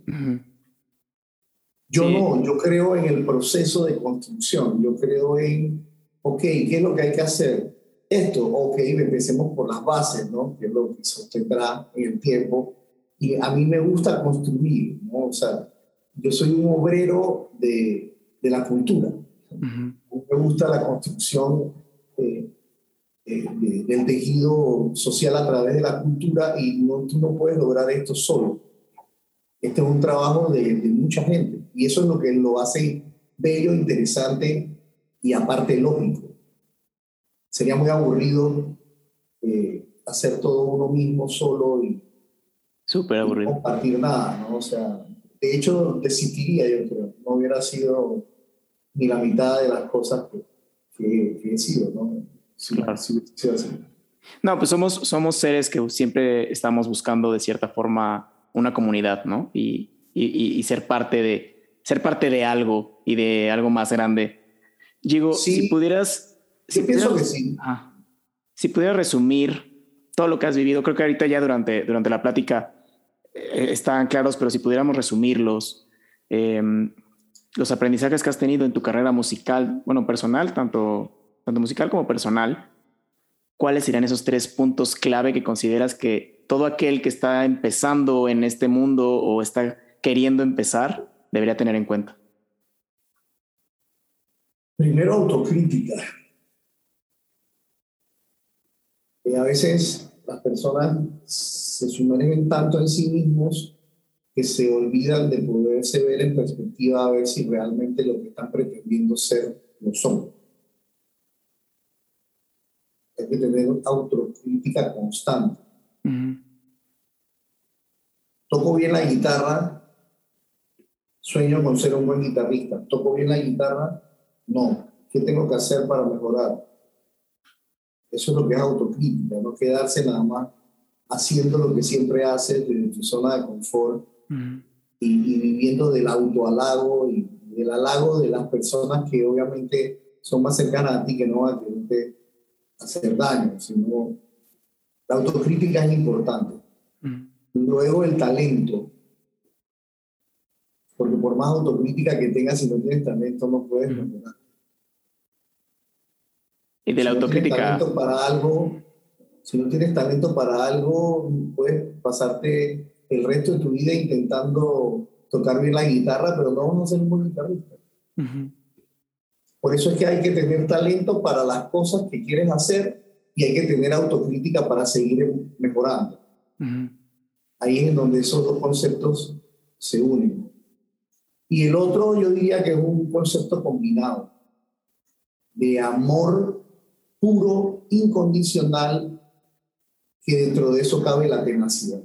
Speaker 3: Yo no, yo creo en el proceso de construcción, yo creo en, ok, ¿qué es lo que hay que hacer? Esto, ok, empecemos por las bases, ¿no? Que es lo que sostendrá en el tiempo. Y a mí me gusta construir, ¿no? O sea, yo soy un obrero de, de la cultura. Me gusta la construcción eh, eh, del tejido social a través de la cultura y no, tú no puedes lograr esto solo. Este es un trabajo de, de mucha gente y eso es lo que lo hace bello, interesante y aparte lógico. Sería muy aburrido eh, hacer todo uno mismo solo y,
Speaker 1: Súper aburrido.
Speaker 3: compartir nada, ¿no? O sea, de hecho, desistiría, yo creo. No hubiera sido ni la mitad de las cosas que, que, he sido, ¿no?
Speaker 1: No, pues somos, somos seres que siempre estamos buscando de cierta forma una comunidad, ¿no? Y, y, y ser parte de ser parte de algo y de algo más grande. Digo, si pudieras...
Speaker 3: Si pienso que sí.
Speaker 1: si pudieras resumir todo lo que has vivido, creo que ahorita ya durante, durante la plática eh, están claros, pero si pudiéramos resumirlos, em, los aprendizajes que has tenido en tu carrera musical, bueno, personal, tanto, tanto musical como personal, ¿cuáles serían esos tres puntos clave que consideras que todo aquel que está empezando en este mundo o está queriendo empezar debería tener en cuenta?
Speaker 3: Primero, autocrítica. Y a veces las personas se sumergen tanto en sí mismos que se olvidan de poderse ver en perspectiva a ver si realmente lo que están pretendiendo ser lo son. Hay que tener autocrítica constante. Toco bien la guitarra, sueño con ser un buen guitarrista. Toco bien la guitarra, no. ¿Qué tengo que hacer para mejorar? Eso es lo que es autocrítica, no quedarse nada más haciendo lo que siempre haces desde tu zona de confort y, viviendo del autohalago y del halago de las personas que obviamente son más cercanas a ti que no a quererte hacer daño, sino la autocrítica es importante. Luego el talento, porque por más autocrítica que tengas, si no tienes talento no puedes mejorar.
Speaker 1: Y de la
Speaker 3: si
Speaker 1: autocrítica.
Speaker 3: No tienes talento para algo, si no tienes talento para algo, puedes pasarte el resto de tu vida intentando tocar bien la guitarra, pero no vamos a ser un buen guitarrista. Por eso es que hay que tener talento para las cosas que quieres hacer y hay que tener autocrítica para seguir mejorando. Ahí es donde esos dos conceptos se unen. Y el otro yo diría que es un concepto combinado de amor puro, incondicional, que dentro de eso cabe la tenacidad.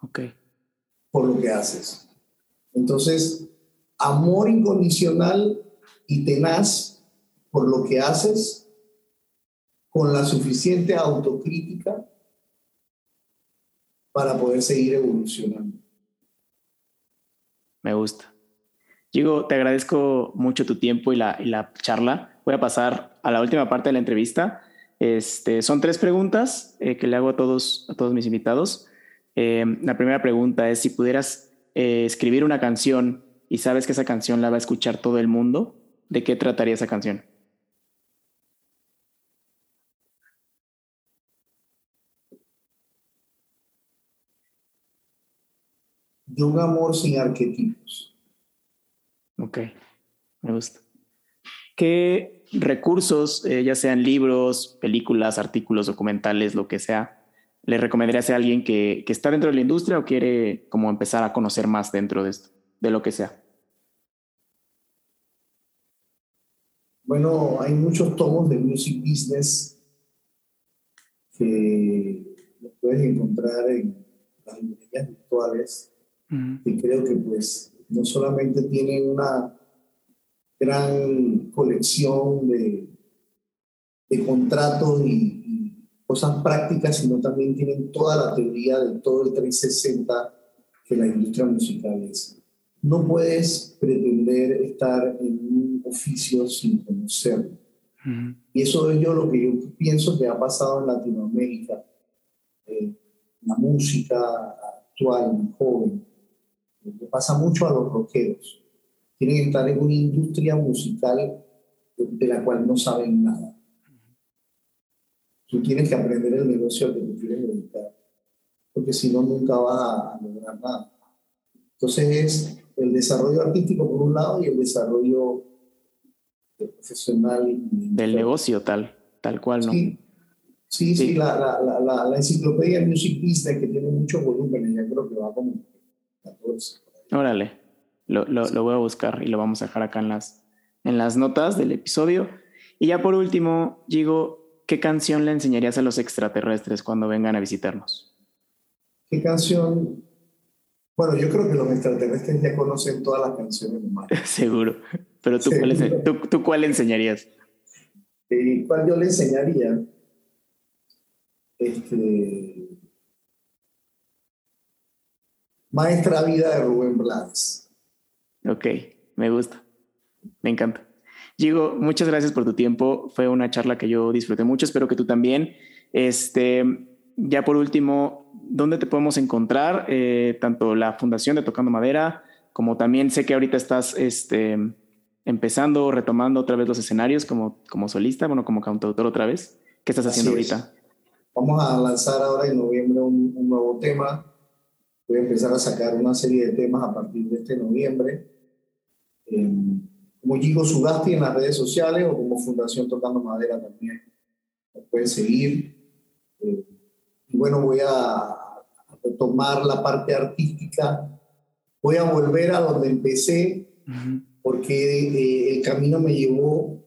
Speaker 1: Ok.
Speaker 3: Por lo que haces. Entonces, amor incondicional y tenaz por lo que haces, con la suficiente autocrítica para poder seguir evolucionando.
Speaker 1: Me gusta. Diego, te agradezco mucho tu tiempo y la, y la charla. Voy a pasar a la última parte de la entrevista. Este, son tres preguntas eh, que le hago a todos, a todos mis invitados. Eh, la primera pregunta es si pudieras eh, escribir una canción y sabes que esa canción la va a escuchar todo el mundo, ¿de qué trataría esa canción?
Speaker 3: De un amor sin arquetipos.
Speaker 1: Ok, me gusta. ¿Qué recursos, eh, ya sean libros, películas, artículos, documentales, lo que sea, le recomendarías a alguien que, que, está dentro de la industria o quiere como empezar a conocer más dentro de esto, de lo que sea?
Speaker 3: Bueno, hay muchos tomos de music business que puedes encontrar en las librerías virtuales uh -huh. y creo que pues no solamente tienen una gran colección de, de contratos y, y, cosas prácticas, sino también tienen toda la teoría de todo el 360 que la industria musical es. No puedes pretender estar en un oficio sin conocerlo. Uh -huh. Y eso es yo lo que yo pienso que ha pasado en Latinoamérica. Eh, la música actual, joven, Le pasa mucho a los rockeros. Tienen que estar en una industria musical de la cual no saben nada. Tú tienes que aprender el negocio al que te quieres dedicar, porque si no, nunca vas a lograr nada. Entonces es el desarrollo artístico por un lado y el desarrollo profesional.
Speaker 1: Del negocio tal, tal cual, ¿no?
Speaker 3: Sí, sí, sí, la, la, la, la, enciclopedia Music Business que tiene muchos volúmenes, ya creo que va como 14.
Speaker 1: Órale, lo, lo, lo voy a buscar y lo vamos a dejar acá en las, en las notas del episodio. Y ya por último, digo, ¿qué canción le enseñarías a los extraterrestres cuando vengan a visitarnos?
Speaker 3: ¿Qué canción? Bueno, yo creo que los extraterrestres ya conocen todas las canciones humanas. *laughs*
Speaker 1: Seguro. Pero tú, Cuál, tú, tú cuál le enseñarías?
Speaker 3: Eh, ¿Cuál yo le enseñaría? Este, Maestra Vida de Rubén Blades.
Speaker 1: Ok, me gusta. Me encanta. Diego, muchas gracias por tu tiempo. Fue una charla que yo disfruté mucho. Espero que tú también. Este, ya por último, ¿dónde te podemos encontrar? Eh, tanto la Fundación de Tocando Madera, como también sé que ahorita estás este, empezando, retomando otra vez los escenarios como, como solista, bueno, como cantautor otra vez. ¿Qué estás haciendo ahorita?
Speaker 3: Vamos a lanzar ahora en noviembre un, un, nuevo tema. Voy a empezar a sacar una serie de temas a partir de este noviembre. Eh, como Gigo Sugasti en las redes sociales o como Fundación Tocando Madera también. Me pueden seguir. Eh, y bueno, voy a retomar la parte artística. Voy a volver a donde empecé, porque eh, el camino me llevó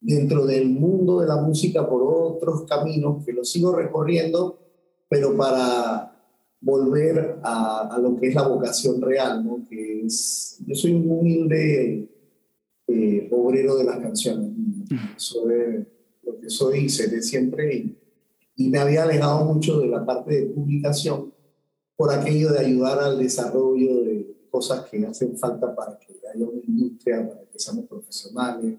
Speaker 3: dentro del mundo de la música por otros caminos que lo sigo recorriendo, pero para volver a, a lo que es la vocación real, ¿no? que es, yo soy un humilde eh, obrero de las canciones. Soy lo que soy y seré siempre. Y, y, me había alejado mucho de la parte de publicación por aquello de ayudar al desarrollo de cosas que hacen falta para que haya una industria, para que seamos profesionales,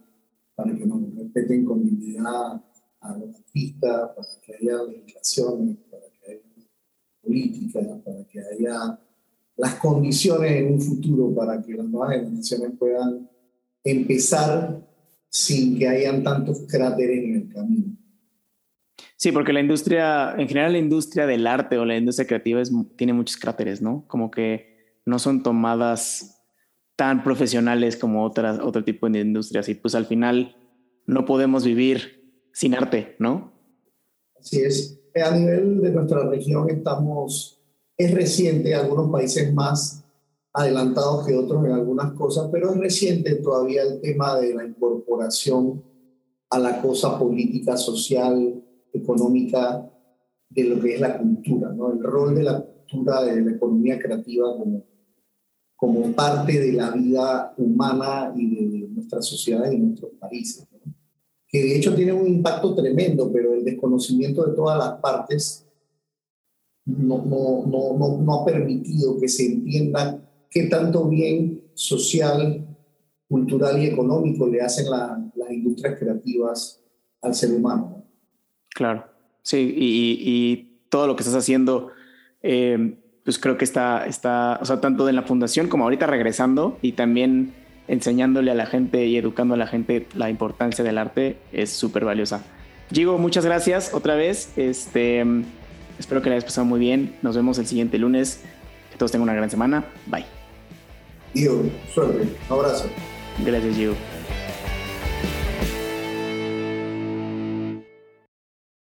Speaker 3: para que nos respeten con dignidad a los artistas, para que haya legislaciones, política, para que haya las condiciones en un futuro para que las nuevas generaciones puedan empezar sin que hayan tantos cráteres en el camino.
Speaker 1: Sí, porque la industria, en general la industria del arte o la industria creativa es, tiene muchos cráteres, ¿no? Como que no son tomadas tan profesionales como otras, otro tipo de industrias y pues al final no podemos vivir sin arte, ¿no?
Speaker 3: Así es. A nivel de nuestra región estamos, es reciente, algunos países más adelantados que otros en algunas cosas, pero es reciente todavía el tema de la incorporación a la cosa política, social, económica de lo que es la cultura, ¿no? el rol de la cultura, de la economía creativa como, como parte de la vida humana y de nuestras sociedades y nuestros países, que de hecho tiene un impacto tremendo, pero el desconocimiento de todas las partes no, no, no, no ha permitido que se entienda qué tanto bien social, cultural y económico le hacen las industrias creativas al ser humano.
Speaker 1: Claro, sí, y, todo lo que estás haciendo, eh, pues creo que está, está, o sea, tanto en la fundación como ahorita regresando y también enseñándole a la gente y educando a la gente la importancia del arte es súper valiosa. Gigo, muchas gracias otra vez. Este, espero que la hayas pasado muy bien. Nos vemos el siguiente lunes. Que todos tengan una gran semana. Bye.
Speaker 3: Gio, suerte. Un abrazo.
Speaker 1: Gracias, Gio.